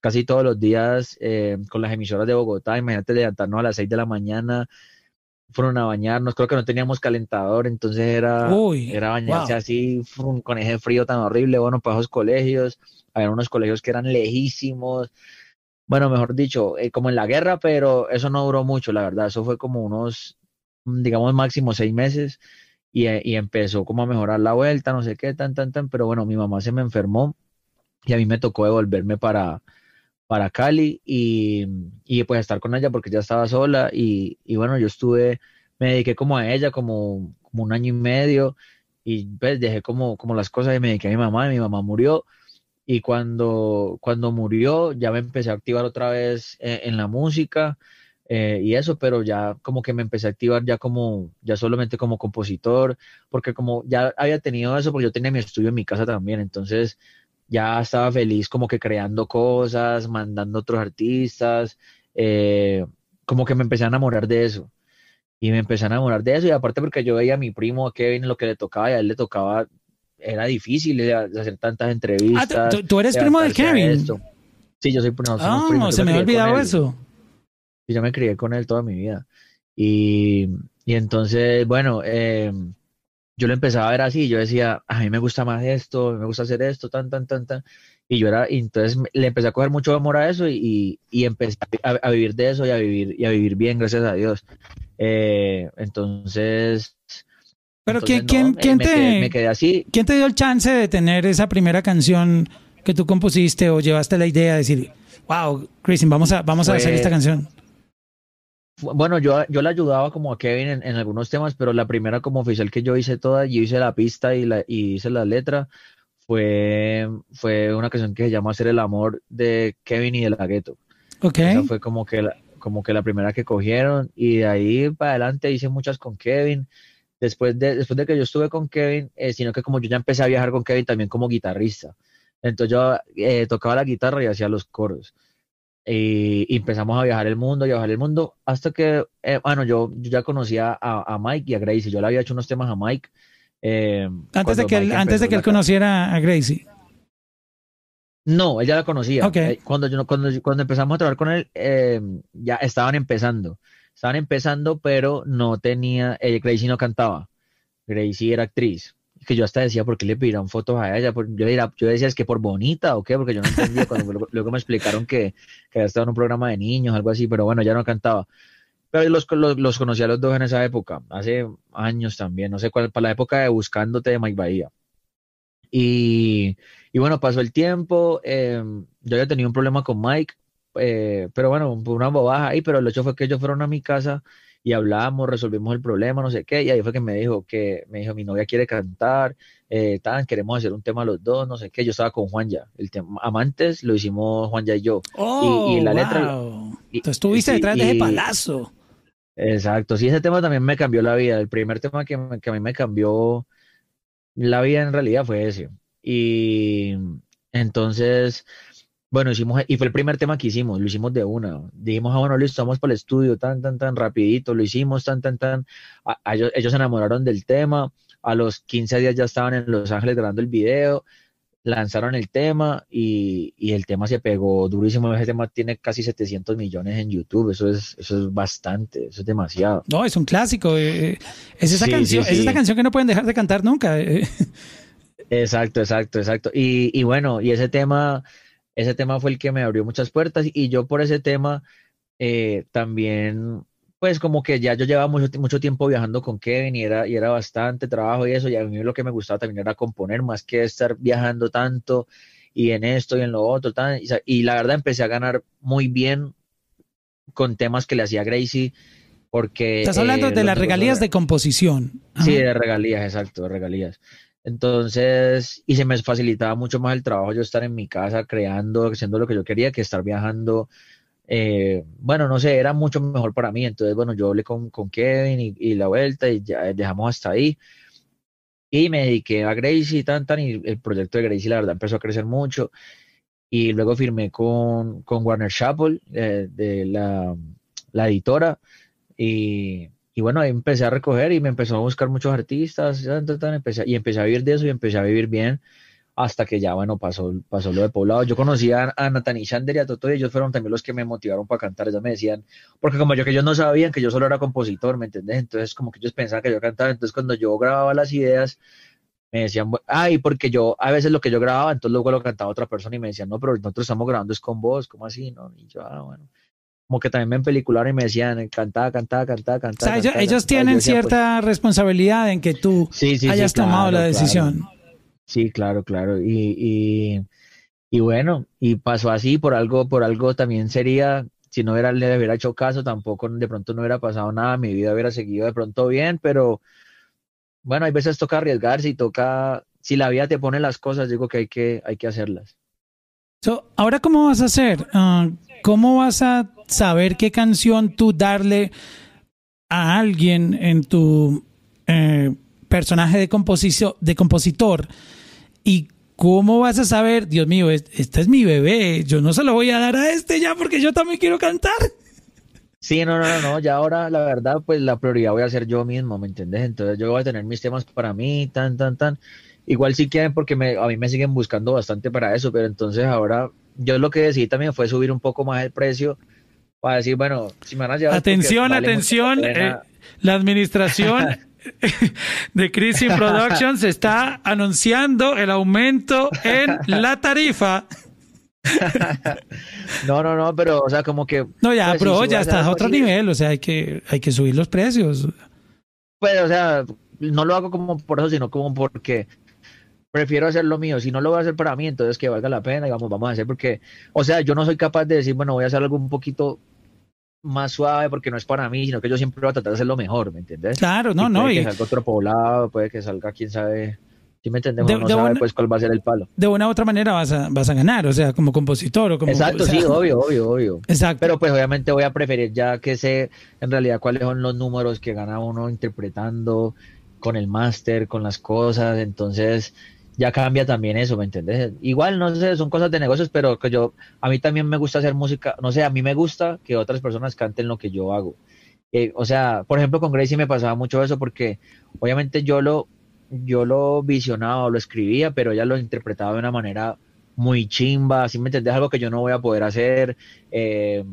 Speaker 2: casi todos los días eh, con las emisoras de Bogotá, imagínate levantarnos a las seis de la mañana, fueron a bañarnos, creo que no teníamos calentador, entonces era, era bañarse así con ese frío tan horrible, bueno, para esos colegios, había unos colegios que eran lejísimos, bueno, mejor dicho, eh, como en la guerra, pero eso no duró mucho, la verdad, eso fue como unos digamos, máximo seis meses y, y, empezó como a mejorar la vuelta, no sé qué, tan, tan, tan, pero bueno, mi mamá se me enfermó y a mí me tocó devolverme para, para Cali y, y pues estar con ella porque ya estaba sola y, y, bueno, yo estuve, me dediqué como a ella como, como un año y medio y pues dejé como, como las cosas y me dediqué a mi mamá y mi mamá murió. Y cuando, cuando murió ya me empecé a activar otra vez en, en la música eh, y eso, pero ya como que me empecé a activar ya como, ya solamente como compositor, porque como ya había tenido eso, porque yo tenía mi estudio en mi casa también, entonces ya estaba feliz como que creando cosas, mandando otros artistas, eh, como que me empecé a enamorar de eso. Y me empecé a enamorar de eso, y aparte porque yo veía a mi primo a Kevin lo que le tocaba, y a él le tocaba, era difícil hacer tantas entrevistas.
Speaker 1: Ah, ¿tú, eres primo de Kevin?
Speaker 2: Sí, yo soy primo.
Speaker 1: ah, se me había olvidado eso
Speaker 2: y yo me crié con él toda mi vida. Y, y entonces, bueno, eh, yo lo empezaba a ver así, yo decía, a mí me gusta más esto, me gusta hacer esto, tan, tan, tan, tan. Y yo era, y entonces le empecé a coger mucho amor a eso y, y empecé a, vivir de eso y a vivir, y a vivir bien, gracias a Dios. Eh, entonces...
Speaker 1: Pero ¿quién, ¿quién, eh, ¿quién te,
Speaker 2: me quedé así.
Speaker 1: ¿Quién te dio el chance de tener esa primera canción que tú compusiste o llevaste la idea de decir, wow, Christian, vamos a, vamos a hacer esta canción?
Speaker 2: Bueno, yo, yo le ayudaba como a Kevin en, algunos temas, pero la primera como oficial que yo hice toda, yo hice la pista y, la, y hice la letra, fue, fue una canción que se llama Hacer el Amor de Kevin y de la Gueto.
Speaker 1: Ok.
Speaker 2: Esa fue como que, la, como que la primera que cogieron y de ahí para adelante hice muchas con Kevin. Después de, después de que yo estuve con Kevin, eh, sino que como yo ya empecé a viajar con Kevin también como guitarrista. Entonces yo eh, tocaba la guitarra y hacía los coros y, empezamos a viajar el mundo, a viajar el mundo, hasta que, eh, bueno, yo, ya conocía a, Mike y a Gracie, yo le había hecho unos temas a Mike.
Speaker 1: Eh, antes de que, él, antes de que él conociera a Gracie.
Speaker 2: No, él ya la conocía. Eh, cuando, yo, cuando, cuando empezamos a trabajar con él, ya estaban empezando. Estaban empezando, pero no tenía, Gracie no cantaba. Gracie era actriz que yo hasta decía, ¿por qué le pidieron fotos a ella? Yo, yo decía, ¿es que por bonita o qué? Porque yo no entendía cuando luego me explicaron que, que había estado en un programa de niños, algo así, pero bueno, ya no cantaba. Pero los, los, los conocí a los dos en esa época, hace años también, no sé cuál, para la época de Buscándote de Mike Bahía. Y, y bueno, pasó el tiempo, eh, yo había tenido un problema con Mike, eh, pero bueno, una bobaja ahí, pero el hecho fue que ellos fueron a mi casa y hablamos, resolvimos el problema, no sé qué, y ahí fue que me dijo que, me dijo, mi novia quiere cantar, eh, tan, queremos hacer un tema los dos, no sé qué, yo estaba con Juan ya, el tema, Amantes lo hicimos Juan ya y yo,
Speaker 1: y, la letra... Y, Tú estuviste detrás de ese palazo.
Speaker 2: Exacto, sí, ese tema también me cambió la vida, el primer tema que, que a mí me cambió la vida en realidad fue ese, y entonces bueno, hicimos, y fue el primer tema que hicimos, lo hicimos de una. Dijimos, ah, bueno, listo, vamos para el estudio, tan, tan, tan, rapidito, lo hicimos, tan, tan, tan. ellos, ellos, se enamoraron del tema, a los 15 días ya estaban en Los Ángeles grabando el video, lanzaron el tema y, y, el tema se pegó durísimo. Ese tema tiene casi 700 millones en YouTube, eso es, eso es bastante, eso es demasiado.
Speaker 1: No, es un clásico. Eh, eh, es esa canción, es esta canción que no pueden dejar de cantar nunca. Eh.
Speaker 2: Exacto, exacto, exacto. Y, y bueno, y ese tema ese tema fue el que me abrió muchas puertas y yo por ese tema eh, también, pues como que ya yo llevaba mucho, mucho tiempo viajando con Kevin y era, y era bastante trabajo y eso, y a mí lo que me gustaba también era componer más que estar viajando tanto y en esto y en lo otro, y, la verdad empecé a ganar muy bien con temas que le hacía Gracie. Porque,
Speaker 1: Estás hablando eh, de las regalías de composición.
Speaker 2: Sí, de regalías, exacto, de regalías. Entonces, y se me facilitaba mucho más el trabajo yo estar en mi casa creando, haciendo lo que yo quería, que estar viajando. Eh, bueno, no sé, era mucho mejor para mí. Entonces, bueno, yo hablé con, con Kevin y, la vuelta y ya dejamos hasta ahí. Y me dediqué a Gracie y tan, y el proyecto de Gracie, la verdad, empezó a crecer mucho. Y luego firmé con, con Warner Chappell, eh, de la, la editora, y y bueno, ahí empecé a recoger y me empezó a buscar muchos artistas empecé, y empecé a vivir de eso y empecé a vivir bien hasta que ya, bueno, pasó, pasó lo de poblado. Yo conocí a, Nathan y y a Toto y ellos fueron también los que me motivaron para cantar. Ellos me decían, porque como yo que ellos no sabían que yo solo era compositor, ¿me entendés? Entonces como que ellos pensaban que yo cantaba. Entonces cuando yo grababa las ideas, me decían, ay, porque yo a veces lo que yo grababa, entonces luego lo cantaba otra persona y me decían, no, pero nosotros estamos grabando es con vos, ¿cómo así? No? Y yo, ah, bueno. Como que también me pelicularon y me decían, cantaba, cantaba, cantaba, cantaba.
Speaker 1: O sea, ellos, tienen cierta pues responsabilidad en que tú hayas tomado la decisión.
Speaker 2: Sí, claro, claro. Y, y, bueno, y pasó así, por algo, por algo también sería, si no hubiera, le hubiera hecho caso, tampoco de pronto no hubiera pasado nada, mi vida hubiera seguido de pronto bien, pero bueno, hay veces toca arriesgarse y toca, si la vida te pone las cosas, digo que hay que, hay que hacerlas.
Speaker 1: Ahora, ¿cómo vas a hacer? Ah, ¿Cómo vas a saber qué canción tú darle a alguien en tu eh, personaje de, de compositor? ¿Y cómo vas a saber, Dios mío, este es mi bebé, yo no se lo voy a dar a este ya porque yo también quiero cantar?
Speaker 2: Sí, no, no, no, ya ahora la verdad, pues la prioridad voy a ser yo mismo, ¿me entiendes? Entonces yo voy a tener mis temas para mí, tan, tan, tan. Igual sí quieren porque me, a mí me siguen buscando bastante para eso, pero entonces ahora yo lo que decidí también fue subir un poco más el precio para decir, bueno, si me van a llevar...
Speaker 1: Atención, atención, eh, la administración de Crisis Productions está anunciando el aumento en la tarifa.
Speaker 2: no, no, no, pero, o sea, como que.
Speaker 1: No, ya, pues, pero ya está a otro nivel, o sea, hay que, hay que subir los precios.
Speaker 2: Pues, o sea, no lo hago como por eso, sino como porque prefiero hacer lo mío. Si no lo voy a hacer para mí, entonces que valga la pena, digamos, vamos a hacer porque, o sea, yo no soy capaz de decir, bueno, voy a hacer algo un poquito más suave porque no es para mí, sino que yo siempre voy a tratar de hacer lo mejor, ¿me entiendes?
Speaker 1: Claro, no, no.
Speaker 2: Puede que salga otro poblado, puede que salga quién sabe ¿Sí me entendemos? no sabe pues cuál va a ser el palo.
Speaker 1: De una u otra manera vas a, vas a ganar, o sea, como compositor o como...
Speaker 2: Exacto, sí, obvio, obvio, obvio.
Speaker 1: Exacto.
Speaker 2: Pero pues obviamente voy a preferir ya que sé en realidad cuáles son los números que gana uno interpretando con el máster, con las cosas, entonces ya cambia también eso, ¿me entiendes? Igual, no sé, son cosas de negocios, pero que yo, a mí también me gusta hacer música, no sé, a mí me gusta que otras personas canten lo que yo hago. Eh, o sea, por ejemplo, con Gracie me pasaba mucho eso porque obviamente yo lo, yo lo visionaba o lo escribía, pero ella lo interpretaba de una manera muy chimba, así me entendés, algo que yo no voy a poder hacer, eh,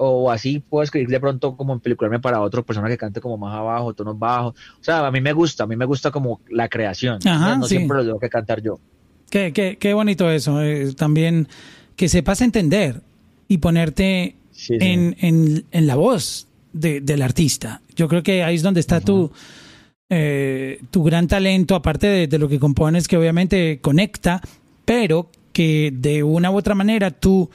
Speaker 2: o así puedo escribir de pronto como en pelicularme para otra persona que cante como más abajo, tonos bajos, o sea, a mí me gusta, a mí me gusta como la creación, no siempre lo tengo que cantar yo.
Speaker 1: Qué, qué, qué bonito eso, eh, también que sepas entender y ponerte En, en, en, la voz de, del artista. Yo creo que ahí es donde está tu eh, tu gran talento, aparte de, lo que compones, que obviamente conecta, pero que de una u otra manera tú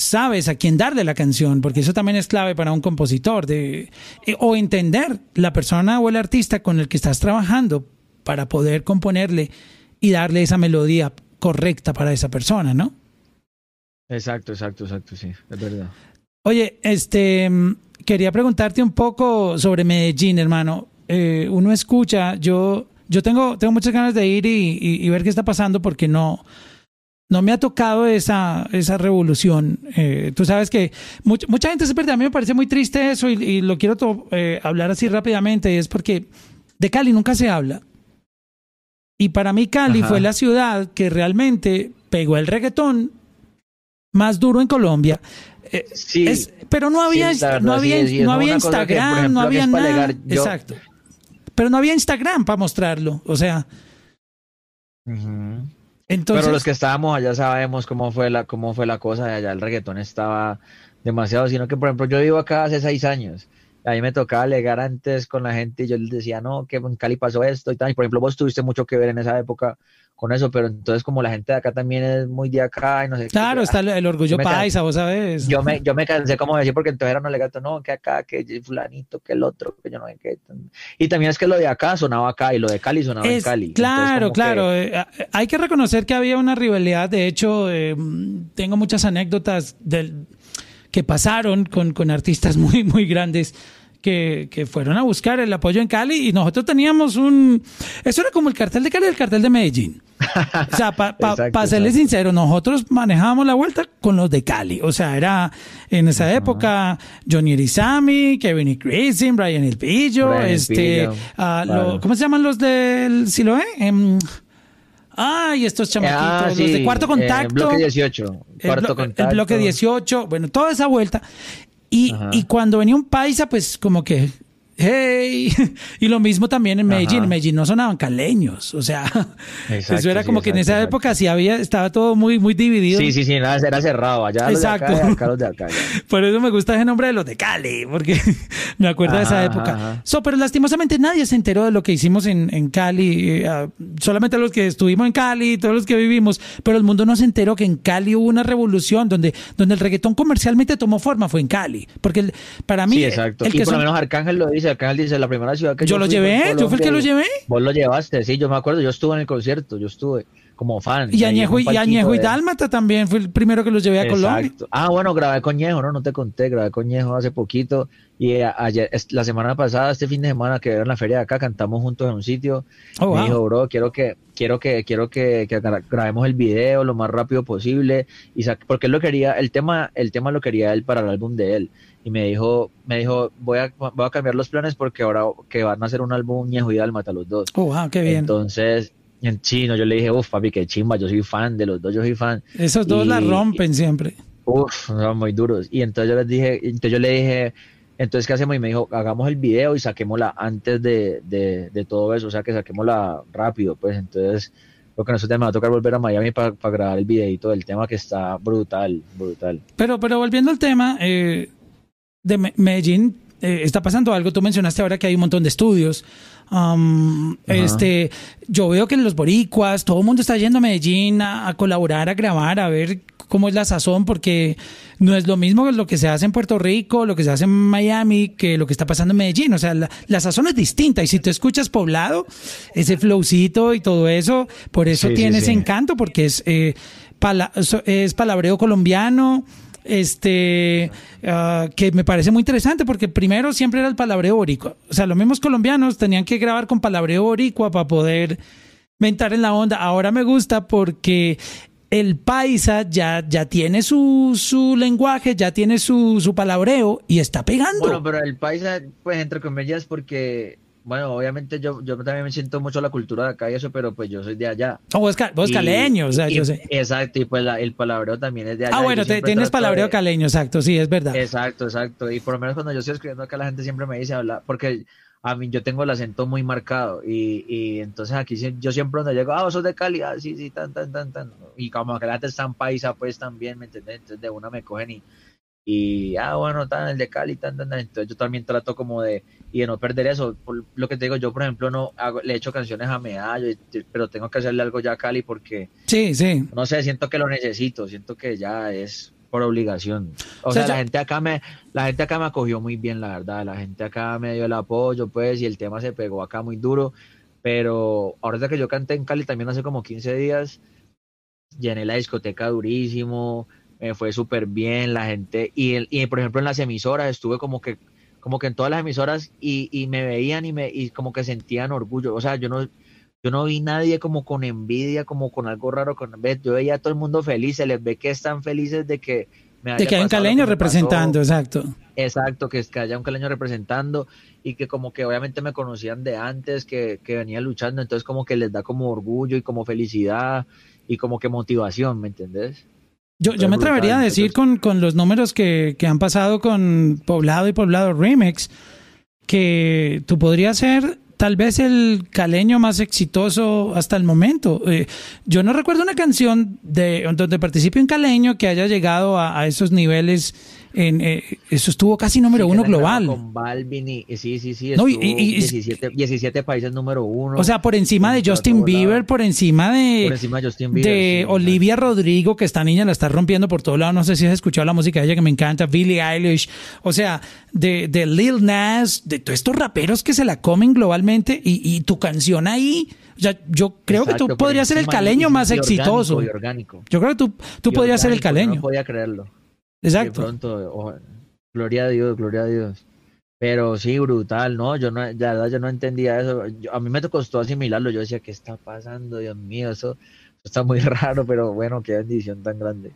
Speaker 1: sabes a quién darle la canción, porque eso también es clave para un compositor, de, eh, o entender la persona o el artista con el que estás trabajando para poder componerle y darle esa melodía correcta para esa persona, ¿no?
Speaker 2: Exacto, exacto, exacto, sí, es verdad.
Speaker 1: Oye, este, mm, quería preguntarte un poco sobre Medellín, hermano. Eh, uno escucha, yo, yo tengo, tengo muchas ganas de ir y, ver qué está pasando porque no, no me ha tocado esa, esa revolución. Eh, tú sabes que mucha gente se pierde. A mí me parece muy triste eso y, lo quiero eh, hablar así rápidamente. Es porque de Cali nunca se habla. Y para mí Cali fue la ciudad que realmente pegó el reggaetón más duro en Colombia. sí, pero no había, no, había, no había Instagram, no había nada. Exacto pero no había Instagram para mostrarlo, o sea.
Speaker 2: Entonces, pero los que estábamos allá sabemos cómo fue la, cómo fue la cosa de allá. El reggaetón estaba demasiado, sino que por ejemplo yo vivo acá hace seis años. A mí me tocaba alegar antes con la gente y yo les decía, no, que en Cali pasó esto y tal. Y por ejemplo, vos tuviste mucho que ver en esa época con eso, pero entonces como la gente de acá también es muy de acá y no sé
Speaker 1: Claro, está el orgullo paisa, vos sabes.
Speaker 2: Yo me, yo me cansé como decir porque entonces era un alegato, no, que acá, que fulanito, que el otro, que yo no sé qué. Y también es que lo de acá sonaba acá y lo de Cali sonaba en Cali.
Speaker 1: Claro, claro. Eh, hay que reconocer que había una rivalidad, de hecho, eh, tengo muchas anécdotas del, que pasaron con, con artistas muy, muy grandes que, que, fueron a buscar el apoyo en Cali y nosotros teníamos un... Eso era como el cartel de Cali y el cartel de Medellín. O sea, para pa, serles sincero, nosotros manejábamos la vuelta con los de Cali. O sea, era en esa época Johnny Erizami, Kevin y Crazy, Brian El Pillo, este... Ah, ¿Cómo se llaman los del Siloé? Eh? Ay, estos chamaquitos, ah, los de cuarto contacto.
Speaker 2: bloque 18.
Speaker 1: Cuarto contacto. el bloque 18, bueno, toda esa vuelta. Y, y cuando venía un paisa, pues como que hey. Y lo mismo también en Medellín. En Medellín no sonaban caleños. O sea, eso era como que en esa época sí había, estaba todo muy, muy dividido.
Speaker 2: Sí, sí, sí, era cerrado. Allá exacto. Los de acá, los de acá.
Speaker 1: Por eso me gusta ese nombre de los de Cali, porque me acuerdo de esa época. So, pero lastimosamente nadie se enteró de lo que hicimos en, en Cali. Eh, ah, solamente los que estuvimos en Cali, todos los que vivimos. Pero el mundo no se enteró que en Cali hubo una revolución donde, donde el reggaetón comercialmente tomó forma, fue en Cali. Porque para mí.
Speaker 2: Sí, exacto. y por lo menos Arcángel lo dice. Arcángel dice la primera ciudad que
Speaker 1: yo. Yo lo llevé, yo fui el que lo llevé.
Speaker 2: Vos lo llevaste, sí, yo me acuerdo. Yo estuve en el concierto, yo estuve como fan.
Speaker 1: Y Añejo, y, Añejo y Dálmata también fue el primero que los llevé a Colombia.
Speaker 2: Ah, bueno, grabé Coñejo, no, no te conté, grabé Coñejo hace poquito. Y ayer, la semana pasada, este fin de semana que era en la feria de acá, cantamos juntos en un sitio. Oh, me dijo, bro, quiero que, quiero que, quiero que, grabemos el video lo más rápido posible. Y porque él lo quería, el tema, el tema lo quería él para el álbum de él. Y me dijo, me dijo, voy a, voy a cambiar los planes porque ahora que van a hacer un álbum Ñejo y Dálmata los dos.
Speaker 1: Oh, wow, qué bien.
Speaker 2: Entonces, en chino. Yo le dije, uff, papi, qué chimba, yo soy fan de los dos, yo soy fan.
Speaker 1: Esos dos la rompen siempre.
Speaker 2: Uf, son muy duros. Y entonces yo les dije, entonces yo le dije, entonces, ¿qué hacemos? Y me dijo, hagamos el video y saquémosla antes de, de, todo eso, o sea, que saquémosla rápido, pues entonces lo que nosotros me va a tocar volver a Miami para grabar el videito del tema que está brutal, brutal.
Speaker 1: Pero, pero volviendo al tema eh, de Medellín, eh, está pasando algo. Tú mencionaste ahora que hay un montón de estudios. Um, este, yo veo que en los boricuas todo el mundo está yendo a Medellín a, colaborar, a grabar, a ver cómo es la sazón, porque no es lo mismo lo que se hace en Puerto Rico, lo que se hace en Miami, que lo que está pasando en Medellín. O sea, la, sazón es distinta. Y si tú escuchas poblado, ese flowcito y todo eso, por eso tiene ese encanto, porque es, eh, es palabreo colombiano este, ah, que me parece muy interesante porque primero siempre era el palabreo boricua. O sea, los mismos colombianos tenían que grabar con palabreo boricua para poder mentar en la onda. Ahora me gusta porque el paisa ya, ya tiene su, su lenguaje, ya tiene su, su palabreo y está pegando.
Speaker 2: Bueno, pero el paisa, pues entre comillas, porque bueno, obviamente yo, yo también me siento mucho la cultura de acá y eso, pero pues yo soy de allá.
Speaker 1: Oh, vos, vos caleño, o sea, yo sé.
Speaker 2: Exacto, y pues el palabreo también es de allá.
Speaker 1: Ah, bueno, tienes palabreo caleño, exacto, sí, es verdad.
Speaker 2: Exacto, exacto. Y por lo menos cuando yo estoy escribiendo acá, la gente siempre me dice hablar, porque a mí yo tengo el acento muy marcado y, y entonces aquí yo siempre donde llego, ah, vos sos de Cali, ah, sí, sí, tan, tan, tan, tan. Y como que la gente está en paisa, pues también, ¿me entiendes? Entonces de una me cogen y y, ah, bueno, tan el de Cali, tan, tan, entonces yo también trato como de, y de no perder eso, por lo que te digo, yo por ejemplo no hago, le echo canciones a Medallo, pero tengo que hacerle algo ya a Cali porque,
Speaker 1: sí, sí,
Speaker 2: no sé, siento que lo necesito, siento que ya es por obligación. O, sea, la gente acá me, la gente acá me acogió muy bien, la verdad, la gente acá me dio el apoyo, pues, y el tema se pegó acá muy duro, pero ahorita que yo canté en Cali también hace como 15 días, llené la discoteca durísimo, me fue súper bien, la gente, y, y por ejemplo en las emisoras estuve como que, como que en todas las emisoras y, y me veían y, me, y como que sentían orgullo, o sea, yo no, yo no vi nadie como con envidia, como con algo raro, con, yo veía a todo el mundo feliz, se les ve que están felices de que
Speaker 1: me de que hay un caleño representando, exacto.
Speaker 2: Exacto, que, que haya un caleño representando y que como que obviamente me conocían de antes, que, que venía luchando, entonces como que les da como orgullo y como felicidad y como que motivación, ¿me entendés?
Speaker 1: Yo, yo me atrevería a decir con, con los números que, que, han pasado con Poblado y Poblado Remix, que tú podrías ser tal vez el caleño más exitoso hasta el momento. Eh, yo no recuerdo una canción de donde participe un caleño que haya llegado a, a esos niveles en, eh, eso estuvo casi número uno global.
Speaker 2: Con Balvin y, sí, sí, sí, no, y, 17, 17, países número uno.
Speaker 1: O sea, por encima de Justin Bieber, por encima de, por encima de, Justin Bieber, de Olivia Rodrigo, que esta niña la está rompiendo por todos lados. No sé si has escuchado la música de ella que me encanta, Billie Eilish. O sea, de, de Lil Nas, de todos estos raperos que se la comen globalmente y, y tu canción ahí. Sea, yo creo que tú podrías ser el caleño más exitoso. Yo creo que tú, tú podrías ser el caleño. No
Speaker 2: podía creerlo.
Speaker 1: Exacto.
Speaker 2: pronto, gloria a Dios, gloria a Dios. Pero sí, brutal, ¿no? Yo no, la verdad, yo no entendía eso. a mí me costó asimilarlo. Yo decía, ¿qué está pasando? Dios mío, eso, está muy raro, pero bueno, qué bendición tan grande.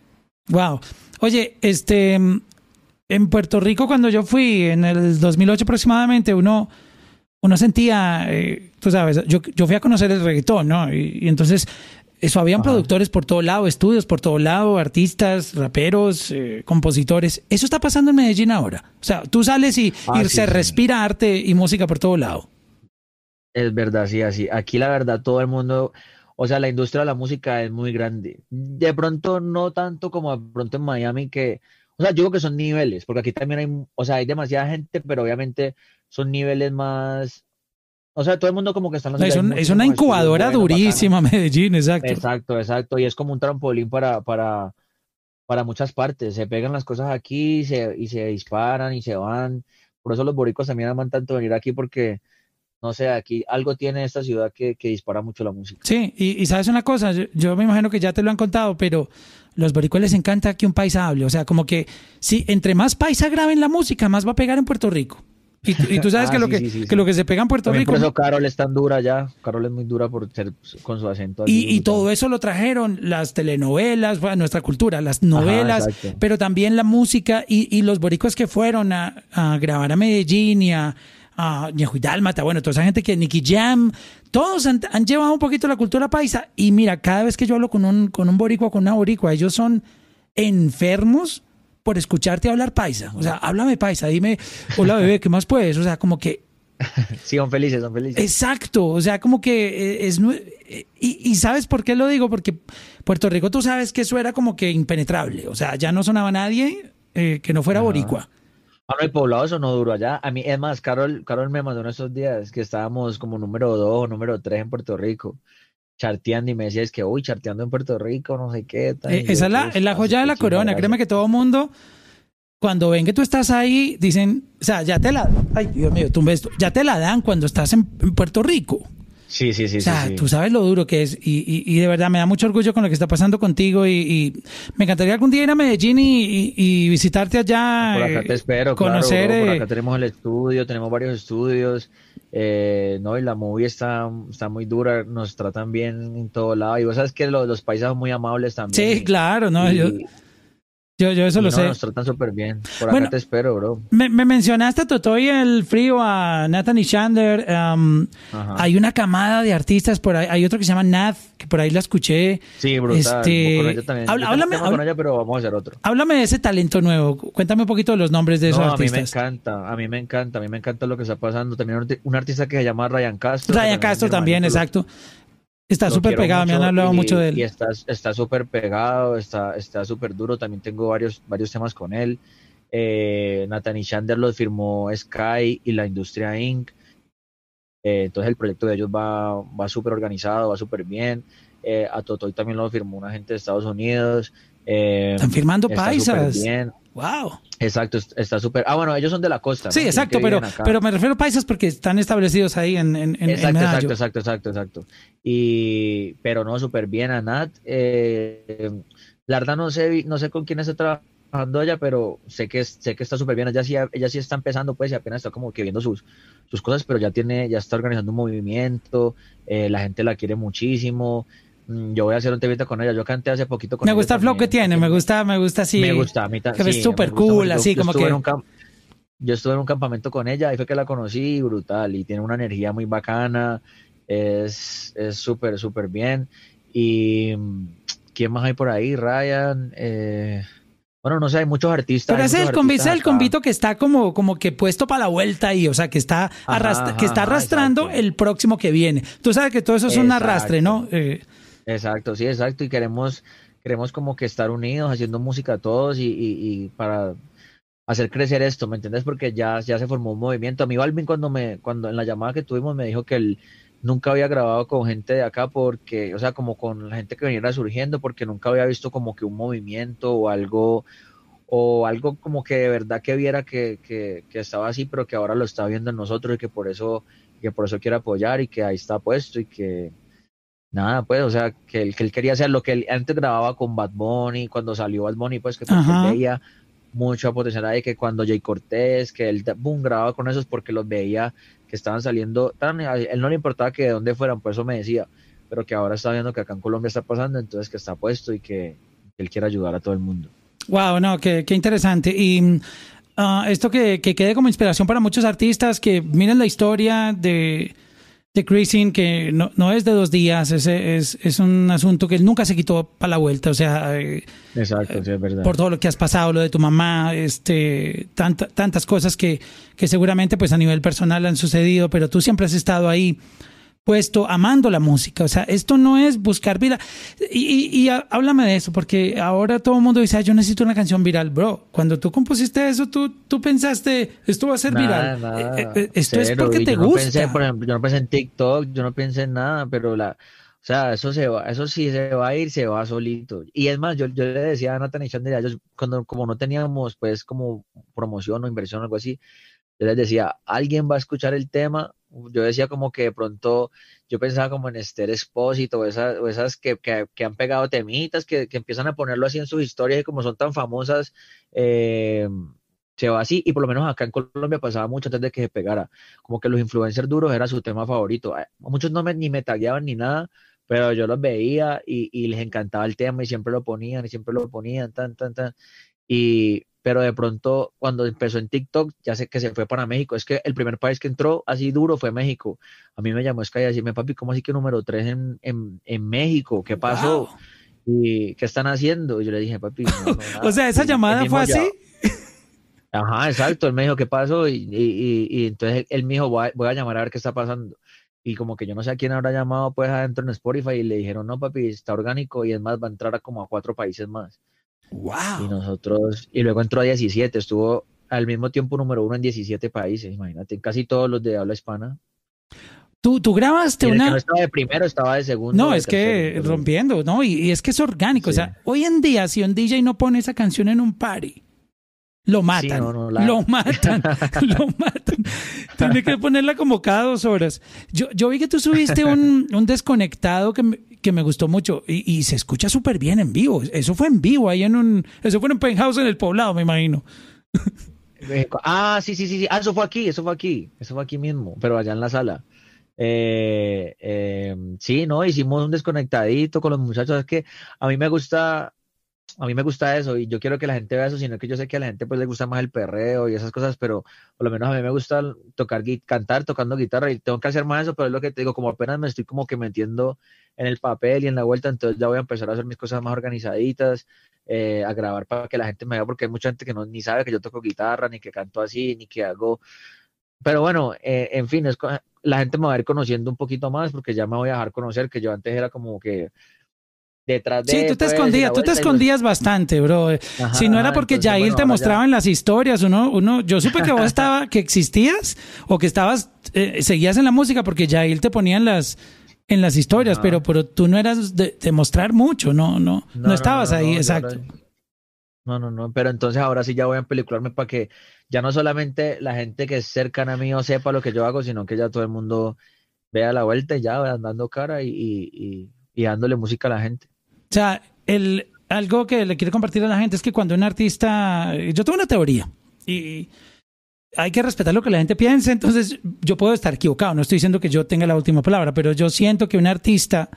Speaker 1: Wow. Oye, este, en Puerto Rico, cuando yo fui, en el 2008 aproximadamente, uno, uno sentía, eh, tú sabes, yo, yo fui a conocer el reggaetón, ¿no? y entonces eso habían productores por todo lado, estudios por todo lado, artistas, raperos, eh, compositores. Eso está pasando en Medellín ahora. O sea, tú sales y, ah, se respira arte y música por todo lado.
Speaker 2: Es verdad, sí, así. Aquí la verdad todo el mundo, o sea, la industria de la música es muy grande. De pronto no tanto como de pronto en Miami que, o sea, yo creo que son niveles, porque aquí también hay, o sea, hay demasiada gente, pero obviamente son niveles más, o sea, todo el mundo como que está en
Speaker 1: es, es, una incubadora durísima Medellín, exacto.
Speaker 2: Exacto, exacto, y es como un trampolín para, para, para muchas partes. Se pegan las cosas aquí y se, y se disparan y se van. Por eso los boricos también aman tanto venir aquí porque no sé, aquí algo tiene esta ciudad que, dispara mucho la música.
Speaker 1: Sí, y, sabes una cosa, yo, me imagino que ya te lo han contado, pero los boricuas les encanta que un paisa hable, o sea, como que si entre más paisa graben la música, más va a pegar en Puerto Rico. Y, tú sabes ah, que, lo que, lo que se pega en Puerto Rico.
Speaker 2: Por eso Carol es tan dura ya. Carol es muy dura por ser con su acento.
Speaker 1: Y, todo eso lo trajeron las telenovelas, bueno, nuestra cultura, las novelas, pero también la música y, los boricos que fueron a, a grabar a Medellín y a, a Ñejo Dálmata, bueno, toda esa gente que Nicky Jam, todos han, llevado un poquito la cultura paisa. Y mira, cada vez que yo hablo con un, con un boricua, con una boricua, ellos son enfermos por escucharte hablar paisa. O sea, háblame paisa, dime, hola bebé, ¿qué más puedes? O sea, como que...
Speaker 2: Sí, son felices, son felices.
Speaker 1: Exacto, o sea, como que eh, es... Eh, y, ¿sabes por qué lo digo? Porque Puerto Rico, tú sabes que eso era como que impenetrable. O sea, ya no sonaba nadie eh, que no fuera boricua.
Speaker 2: Ah, no, el poblado eso no duro allá. A mí, es más, Carol, Carol me mandó en esos días que estábamos como número dos o número tres en Puerto Rico, charteando y me decía, es que, uy, charteando en Puerto Rico, no sé qué.
Speaker 1: Eh, esa es la, joya de la corona. Créeme que todo mundo, cuando ven que tú estás ahí, dicen, o sea, ya te la, ay, Dios mío, tú ves, ya te la dan cuando estás en Puerto Rico.
Speaker 2: Sí, sí, sí.
Speaker 1: O sea, tú sabes lo duro que es y, y, de verdad me da mucho orgullo con lo que está pasando contigo y, me encantaría algún día ir a Medellín y, visitarte allá.
Speaker 2: Por acá te espero, conocer. Claro, por acá tenemos el estudio, tenemos varios estudios. Eh, no, y la movie está, está muy dura, nos tratan bien en todo lado. Y vos sabes que los, los son muy amables también.
Speaker 1: Sí, claro, no. yo, yo, yo eso lo sé.
Speaker 2: Nos tratan súper bien. Por acá te espero, bro.
Speaker 1: Me, mencionaste a Totoy el frío, a Nathan y Shander. Um, hay una camada de artistas por ahí. Hay otro que se llama Nath, que por ahí la escuché.
Speaker 2: Sí, brutal. Este, con ella también. háblame, con ella, pero vamos a hacer otro.
Speaker 1: Háblame de ese talento nuevo. Cuéntame un poquito de los nombres de esos artistas.
Speaker 2: A mí me encanta, a mí me encanta, a mí me encanta lo que está pasando. También un artista que se llama Ryan Castro.
Speaker 1: Ryan Castro también, exacto. Está súper pegado, me han hablado mucho de él.
Speaker 2: Y está súper pegado, está súper duro. También tengo varios, varios temas con él. Eh, Nathan y Shander lo firmó Sky y la Industria Inc. Eh, entonces el proyecto de ellos va, va súper organizado, va súper bien. Eh, a Totoy también lo firmó una gente de Estados Unidos.
Speaker 1: Eh, Están firmando paisas. Bien. Wow.
Speaker 2: Exacto, está súper. Ah, bueno, ellos son de la costa.
Speaker 1: Sí, exacto, pero, pero me refiero a paisas porque están establecidos ahí en, en,
Speaker 2: exacto, exacto, exacto, exacto, exacto. Y, pero no, súper bien a Nat. Eh, la verdad no sé, no sé con quién está trabajando ella, pero sé que sé que está súper bien. Ella sí, ella sí está empezando, pues, y apenas está como que viendo sus, sus cosas, pero ya tiene, ya está organizando un movimiento, eh, la gente la quiere muchísimo. Mm, yo voy a hacer un temita con ella. Yo canté hace poquito con
Speaker 1: Me gusta el flow que tiene, me gusta, me gusta así.
Speaker 2: Me gusta, a mí
Speaker 1: Que es súper cool, así como que.
Speaker 2: yo estuve en un campamento con ella, ahí fue que la conocí, brutal, y tiene una energía muy bacana, es súper, súper bien. Y ¿quién más hay por ahí? Ryan, eh, bueno, no sé, hay muchos artistas.
Speaker 1: Pero ese es el, convite, el convito que está como, como que puesto para la vuelta ahí, o sea, que está, que está arrastrando el próximo que viene. Tú sabes que todo eso es un arrastre, ¿no?
Speaker 2: Eh, Exacto, sí, exacto. Y queremos, queremos como que estar unidos, haciendo música todos y, y, para hacer crecer esto, ¿me entiendes? Porque ya, ya se formó un movimiento. A mí Balvin cuando me, cuando en la llamada que tuvimos me dijo que él nunca había grabado con gente de acá porque, o sea, como con la gente que viniera surgiendo, porque nunca había visto como que un movimiento o algo, o algo como que de verdad que viera que, que, que estaba así, pero que ahora lo está viendo en nosotros y que por eso, que por eso quiere apoyar y que ahí está puesto y que nada, pues, o sea, que él, que él quería hacer lo que él antes grababa con Bad Bunny, cuando salió Bad Bunny, pues que veía mucha potencial ahí, que cuando Jay Cortés, que él boom, grababa con esos porque los veía que estaban saliendo, tan, él no le importaba que de dónde fueran, por eso me decía, pero que ahora está viendo que acá en Colombia está pasando, entonces que está puesto y que, él quiere ayudar a todo el mundo.
Speaker 1: Wow, no, qué, qué interesante. Y uh, esto que, que quede como inspiración para muchos artistas que miren la historia de de Cruising, que no, no es de dos días, es, es, es un asunto que nunca se quitó para la vuelta, o sea,
Speaker 2: eh, Exacto, sí, es verdad.
Speaker 1: por todo lo que has pasado, lo de tu mamá, este, tantas cosas que, que seguramente pues a nivel personal han sucedido, pero tú siempre has estado ahí puesto amando la música. O sea, esto no es buscar viral. Y, y, háblame de eso, porque ahora todo el mundo dice, yo necesito una canción viral, bro. Cuando tú compusiste eso, tú, tú pensaste, esto va a ser viral. Eh, eh, eh, esto es porque te gusta.
Speaker 2: por ejemplo, yo no pensé en TikTok, yo no pensé en nada, pero la... O sea, eso se va, eso sí se va a ir, se va solito. Y es más, yo, yo le decía a Nathan y Chandra, ellos cuando como no teníamos pues como promoción o inversión o algo así, yo les decía, alguien va a escuchar el tema yo decía como que de pronto, yo pensaba como en Esther Expósito, o esas, o esas que, que, han pegado temitas, que, que, empiezan a ponerlo así en sus historias y como son tan famosas, eh, se va así, y por lo menos acá en Colombia pasaba mucho antes de que se pegara, como que los influencers duros era su tema favorito. Muchos no me, ni me tagueaban ni nada, pero yo los veía y, y les encantaba el tema y siempre lo ponían y siempre lo ponían, tan, tan, tan. Y, pero de pronto cuando empezó en TikTok ya sé que se fue para México. Es que el primer país que entró así duro fue México. A mí me llamó Sky y decirme, papi, ¿cómo así que número 3 en, en, en México? ¿Qué pasó? ¿Y qué están haciendo? Y yo le dije, papi,
Speaker 1: o sea, esa llamada fue así.
Speaker 2: Ajá, exacto. Él me dijo, ¿qué pasó? Y, y, y, entonces él me dijo, voy a, voy a llamar a ver qué está pasando y como que yo no sé a quién habrá llamado pues adentro en Spotify y le dijeron, no papi, está orgánico y es más, va a entrar a como a cuatro países más.
Speaker 1: Wow.
Speaker 2: Y nosotros, y luego entró a 17, estuvo al mismo tiempo número uno en 17 países, imagínate, casi todos los de habla hispana.
Speaker 1: Tú, tú grabaste una.
Speaker 2: no estaba de primero, estaba de segundo.
Speaker 1: No, es que rompiendo, ¿no? Y, es que es orgánico. O sea, hoy en día, si un DJ no pone esa canción en un party, lo matan. Lo matan. lo matan. Tiene que ponerla como cada dos horas. Yo, yo vi que tú subiste un, un desconectado que me, que me gustó mucho y, se escucha súper bien en vivo. Eso fue en vivo, ahí en un. Eso fue en un penthouse en el poblado, me imagino.
Speaker 2: Ah, sí, sí, sí, Ah, eso fue aquí, eso fue aquí. Eso fue aquí mismo, pero allá en la sala. Eh, eh, sí, no, hicimos un desconectadito con los muchachos. Es que a mí me gusta a mí me gusta eso y yo quiero que la gente vea eso, sino que yo sé que a la gente pues le gusta más el perreo y esas cosas, pero por lo menos a mí me gusta tocar, cantar tocando guitarra y tengo que hacer más eso, pero es lo que te digo, como apenas me estoy como que metiendo en el papel y en la vuelta, entonces ya voy a empezar a hacer mis cosas más organizaditas, eh, a grabar para que la gente me vea, porque hay mucha gente que no ni sabe que yo toco guitarra, ni que canto así, ni que hago... Pero bueno, eh, en fin, es, la gente me va a ir conociendo un poquito más porque ya me voy a dejar conocer, que yo antes era como que detrás de
Speaker 1: Sí, tú te escondías, tú te escondías bastante, bro. si no era porque Jair te mostraba en las historias, uno, uno, yo supe que vos estaba, que existías o que estabas, eh, seguías en la música porque Jair te ponía en las, en las historias, pero, pero tú no eras de, mostrar mucho, no, no, no, estabas ahí, exacto.
Speaker 2: No, no, no, pero entonces ahora sí ya voy a pelicularme para que ya no solamente la gente que es cercana a mí o sepa lo que yo hago, sino que ya todo el mundo vea la vuelta y ya andando cara y, y, y dándole música a la gente.
Speaker 1: O sea, el, algo que le quiero compartir a la gente es que cuando un artista, yo tengo una teoría y hay que respetar lo que la gente piense, entonces yo puedo estar equivocado, no estoy diciendo que yo tenga la última palabra, pero yo siento que un artista,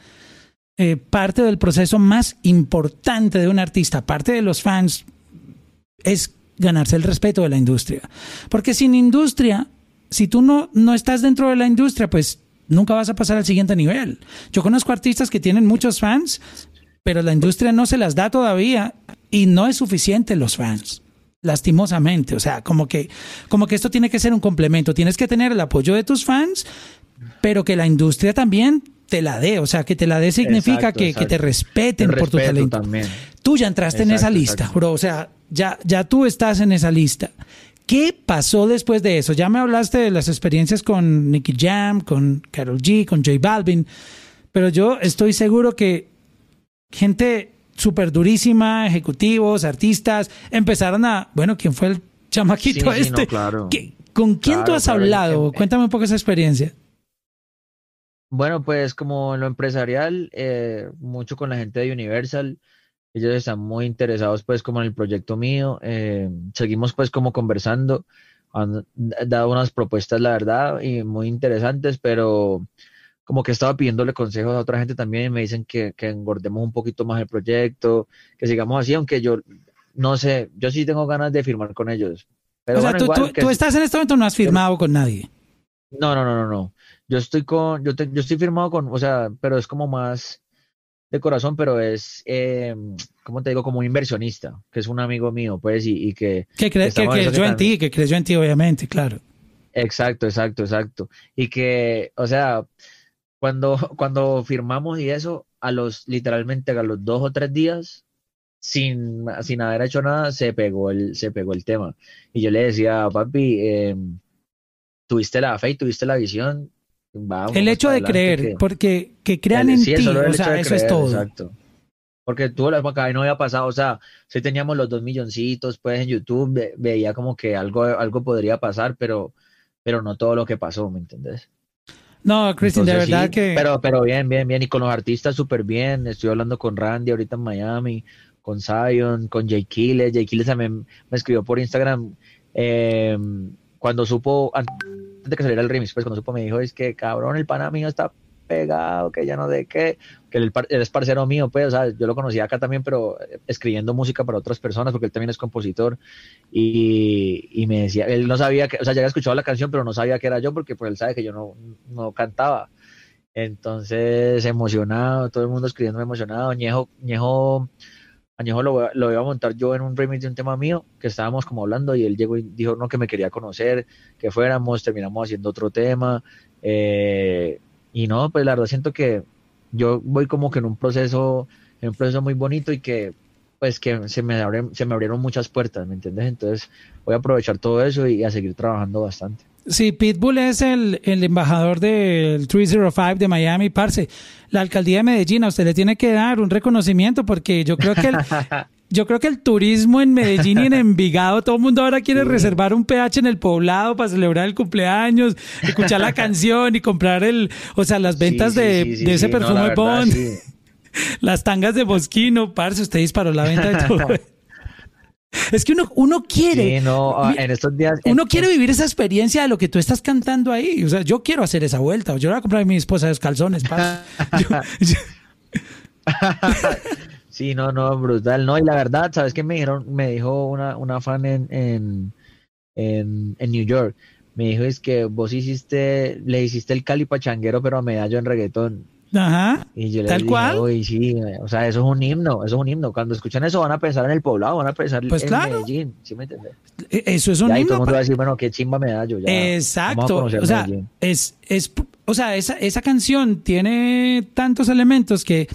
Speaker 1: eh, parte del proceso más importante de un artista, parte de los fans, es ganarse el respeto de la industria. Porque sin industria, si tú no, no estás dentro de la industria, pues nunca vas a pasar al siguiente nivel. Yo conozco artistas que tienen muchos fans, pero la industria no se las da todavía y no es suficiente los fans lastimosamente, o sea, como que como que esto tiene que ser un complemento, tienes que tener el apoyo de tus fans, pero que la industria también te la dé, o sea, que te la dé significa que, te respeten por tu talento. Tú ya entraste en esa lista, bro, o sea, ya ya tú estás en esa lista. ¿Qué pasó después de eso? Ya me hablaste de las experiencias con Nicky Jam, con Carol G, con J Balvin, pero yo estoy seguro que gente súper durísima, ejecutivos, artistas, empezaron a, bueno, ¿quién fue el chamaquito este?
Speaker 2: claro.
Speaker 1: ¿Con quién tú has hablado? Cuéntame un poco esa experiencia.
Speaker 2: Bueno, pues como en lo empresarial, eh, mucho con la gente de Universal, ellos están muy interesados pues como en el proyecto mío, eh, seguimos pues como conversando, han dado unas propuestas la verdad y muy interesantes, pero como que estaba pidiéndole consejos a otra gente también y me dicen que, que engordemos un poquito más el proyecto, que sigamos así, aunque yo no sé, yo sí tengo ganas de firmar con ellos. Pero
Speaker 1: o sea, tú, estás en este momento, no has firmado con nadie.
Speaker 2: No, no, no, no, no. yo estoy con, yo, yo estoy firmado con, o sea, pero es como más de corazón, pero es, eh, ¿cómo te digo? Como un inversionista, que es un amigo mío, pues, y, que...
Speaker 1: Que, que creyó en ti, que creyó en ti, obviamente, claro.
Speaker 2: Exacto, exacto, exacto. Y que, o sea, cuando, cuando firmamos y eso, a los, literalmente a los dos o tres días, sin, sin haber hecho nada, se pegó el, se pegó el tema. Y yo le decía, papi, eh, tuviste la fe y tuviste la visión.
Speaker 1: el hecho de creer, porque que crean en ti, o sea, eso es todo.
Speaker 2: Exacto. Porque tú la acá no había pasado, o sea, si teníamos los dos milloncitos, pues en YouTube veía como que algo, algo podría pasar, pero, pero no todo lo que pasó, ¿me entendés?
Speaker 1: No, Cristian, de verdad que...
Speaker 2: Pero, pero bien, bien, bien, y con los artistas súper bien, estoy hablando con Randy ahorita en Miami, con Zion, con Jay Kiles, Jay Kiles también me escribió por Instagram, eh, cuando supo, antes de que saliera el remix, pues cuando supo me dijo, es que cabrón, el pana mío está pegado, que ya no de qué, que él, es parcero mío, pues, o sea, yo lo conocía acá también, pero escribiendo música para otras personas, porque él también es compositor, y, y me decía, él no sabía que, o sea, ya había escuchado la canción, pero no sabía que era yo, porque pues él sabe que yo no, no cantaba. Entonces, emocionado, todo el mundo escribiendo emocionado, Ñejo, Ñejo Añejo lo, lo, iba a montar yo en un remix de un tema mío que estábamos como hablando y él llegó y dijo no que me quería conocer, que fuéramos, terminamos haciendo otro tema eh, y no, pues la verdad siento que yo voy como que en un proceso, en un proceso muy bonito y que pues que se me, se me abrieron muchas puertas, ¿me entiendes? Entonces voy a aprovechar todo eso y a seguir trabajando bastante.
Speaker 1: Sí, Pitbull es el, el embajador del 305 de Miami, parce. La alcaldía de Medellín a usted le tiene que dar un reconocimiento porque yo creo que el, yo creo que el turismo en Medellín y en Envigado, todo el mundo ahora quiere reservar un PH en el poblado para celebrar el cumpleaños, escuchar la canción y comprar el, o sea, las ventas de, de, ese perfume Bond, las tangas de Bosquino, parce, usted disparó la venta de todo. Es que uno, uno quiere.
Speaker 2: Ah, en estos días.
Speaker 1: Uno quiere vivir esa experiencia de lo que tú estás cantando ahí. O sea, yo quiero hacer esa vuelta. Yo voy a comprar a mi esposa los calzones.
Speaker 2: Sí, no, no, brutal. No, y la verdad, ¿sabes qué me dijeron? Me dijo una, una fan en, en, en, en New York. Me dijo, es que vos hiciste, le hiciste el cali pachanguero, pero a medallo en reggaetón.
Speaker 1: Ajá.
Speaker 2: Y yo le
Speaker 1: Tal
Speaker 2: dije,
Speaker 1: cual.
Speaker 2: sí, o sea, eso es un himno, eso es un himno. Cuando escuchan eso van a pensar en el poblado, van a pensar
Speaker 1: pues
Speaker 2: en
Speaker 1: claro.
Speaker 2: Medellín, ¿sí me entiendes?
Speaker 1: E, Eso es un
Speaker 2: y
Speaker 1: himno.
Speaker 2: todo el mundo va a decir, bueno, qué chimba medallo. Ya,
Speaker 1: Exacto. O sea, es, es, o sea esa, esa canción tiene tantos elementos que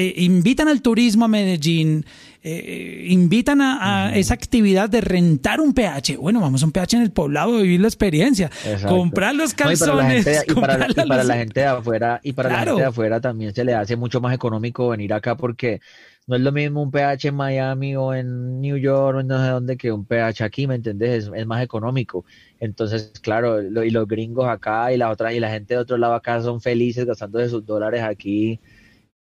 Speaker 1: eh, invitan al turismo a Medellín, eh, invitan a, a esa actividad de rentar un PH. Bueno, vamos a un PH en el poblado, vivir la experiencia,
Speaker 2: Exacto.
Speaker 1: comprar los
Speaker 2: No, y para la
Speaker 1: calzones.
Speaker 2: gente, y para, la- y
Speaker 1: comprar
Speaker 2: para
Speaker 1: los-
Speaker 2: la gente de afuera y para la gente de afuera también se le hace mucho más económico venir acá porque no es lo mismo un PH en Miami o en New York o en no sé dónde que un PH aquí, ¿me entendés? Es, es más económico. Entonces, claro, lo- y los gringos acá y la otra y la gente de otro lado acá son felices gastándose sus dólares aquí,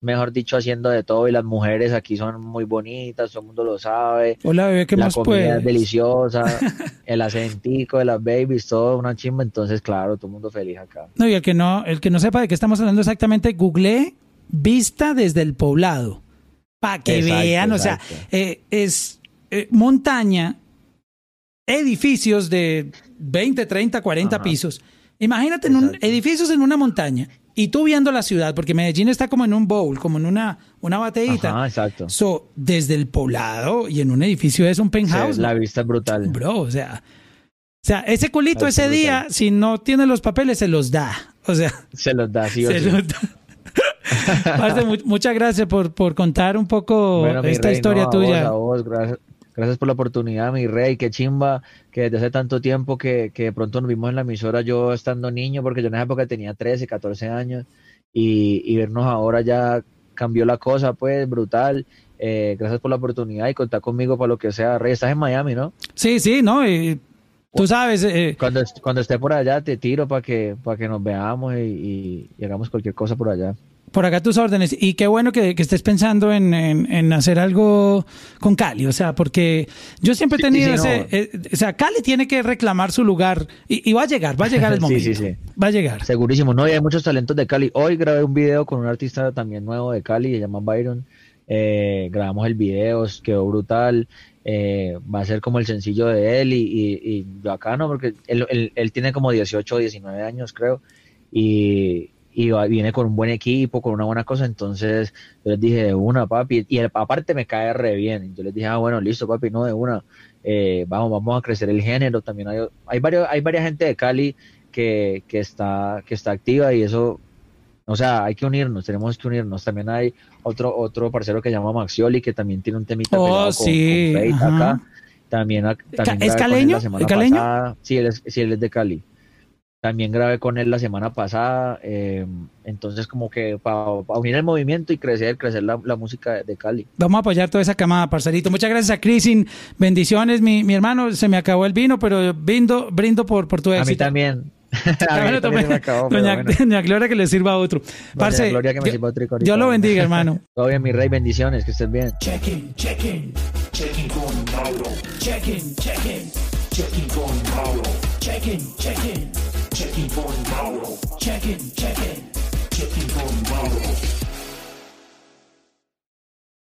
Speaker 2: mejor dicho, haciendo de todo y las mujeres aquí son muy bonitas, todo el mundo lo sabe.
Speaker 1: Hola, bebé, ¿qué
Speaker 2: la
Speaker 1: más
Speaker 2: comida es deliciosa, el acentico de las babies, todo una chimba, entonces claro, todo el mundo feliz acá.
Speaker 1: No, y el que no, el que no sepa de qué estamos hablando exactamente, googleé vista desde el poblado. Para que
Speaker 2: Exacto,
Speaker 1: vean, o sea, eh, es eh, montaña, edificios de 20, 30, 40
Speaker 2: Ajá.
Speaker 1: pisos. Imagínate en un, edificios en una montaña y tú viendo la ciudad, porque Medellín está como en un bowl, como en una, una bateíta.
Speaker 2: Ajá, exacto.
Speaker 1: So, desde el poblado y en un edificio es un penthouse.
Speaker 2: Sí, la vista es brutal.
Speaker 1: Bro, o sea, o sea, ese culito ese día, si no tiene los papeles, se los da. O sea,
Speaker 2: Se los da, sí o
Speaker 1: se
Speaker 2: sí.
Speaker 1: los da. Parce, muchas gracias por, por contar un poco
Speaker 2: Bueno,
Speaker 1: esta historia
Speaker 2: no, a
Speaker 1: tuya.
Speaker 2: vos, a vos, gracias, gracias por la oportunidad, mi rey. Qué chimba que desde hace tanto tiempo que, que de pronto nos vimos en la emisora, yo estando niño, porque yo en esa época tenía 13, 14 años, y, y vernos ahora ya cambió la cosa, pues, brutal. Eh, gracias por la oportunidad y contar conmigo para lo que sea. Rey, estás en Miami, ¿no?
Speaker 1: Sí, sí, ¿no? Y tú sabes, eh,
Speaker 2: Cuando, est- cuando esté por allá te tiro para que, para que nos veamos y, y- y hagamos cualquier cosa por allá.
Speaker 1: Por acá tus órdenes. Y qué bueno que, que estés pensando en, en- en hacer algo con Cali. O sea, porque yo siempre he
Speaker 2: Sí,
Speaker 1: tenido
Speaker 2: sí,
Speaker 1: ese...
Speaker 2: no.
Speaker 1: eh, o sea, Cali tiene que reclamar su lugar y, y va a llegar, va a llegar el
Speaker 2: Sí,
Speaker 1: momento.
Speaker 2: sí, sí.
Speaker 1: Va a llegar.
Speaker 2: Segurísimo, no, y hay muchos talentos de Cali. Hoy grabé un video con un artista también nuevo de Cali, se llama Byron. Eh, grabamos el video, quedó brutal. Eh, va a ser como el sencillo de él y, y, y bacano porque él, él, él tiene como 18 o 19 años, creo. y, y viene con un buen equipo, con una buena cosa, entonces yo les dije de una, papi, y aparte me cae re bien, yo les dije, ah, bueno, listo, papi, no de una, eh, vamos, vamos a crecer el género, también hay, hay, varios, hay varias gente de Cali que, que, está, que está activa y eso, o sea, hay que unirnos, tenemos que unirnos, también hay otro, otro parcero que se llama Maxioli, que también tiene un temita
Speaker 1: oh, sí.
Speaker 2: acá, también, también
Speaker 1: ¿Es caleño? ¿Es caleño?
Speaker 2: Sí, él es, sí, él es de Cali. También grabé con él la semana pasada, eh, entonces como que para unir el movimiento y crecer, crecer la, música de Cali.
Speaker 1: Vamos a apoyar toda esa camada, parcerito. Muchas gracias a Crisin, bendiciones, mi, mi, hermano, se me acabó el vino, pero brindo, brindo por, por tu éxito.
Speaker 2: A mí también. a
Speaker 1: mí también me acabó, doña, Gloria que le sirva a otro.
Speaker 2: Parce, Gloria que me sirva otro
Speaker 1: Dios lo bendiga, hermano.
Speaker 2: Todo bien, mi rey, bendiciones, que estés bien.
Speaker 3: Check-in, check-in, check-in con Mauro. Check-in, check-in, check-in con Mauro. Check-in, check-in. Checking for Mauro. Checking, checking.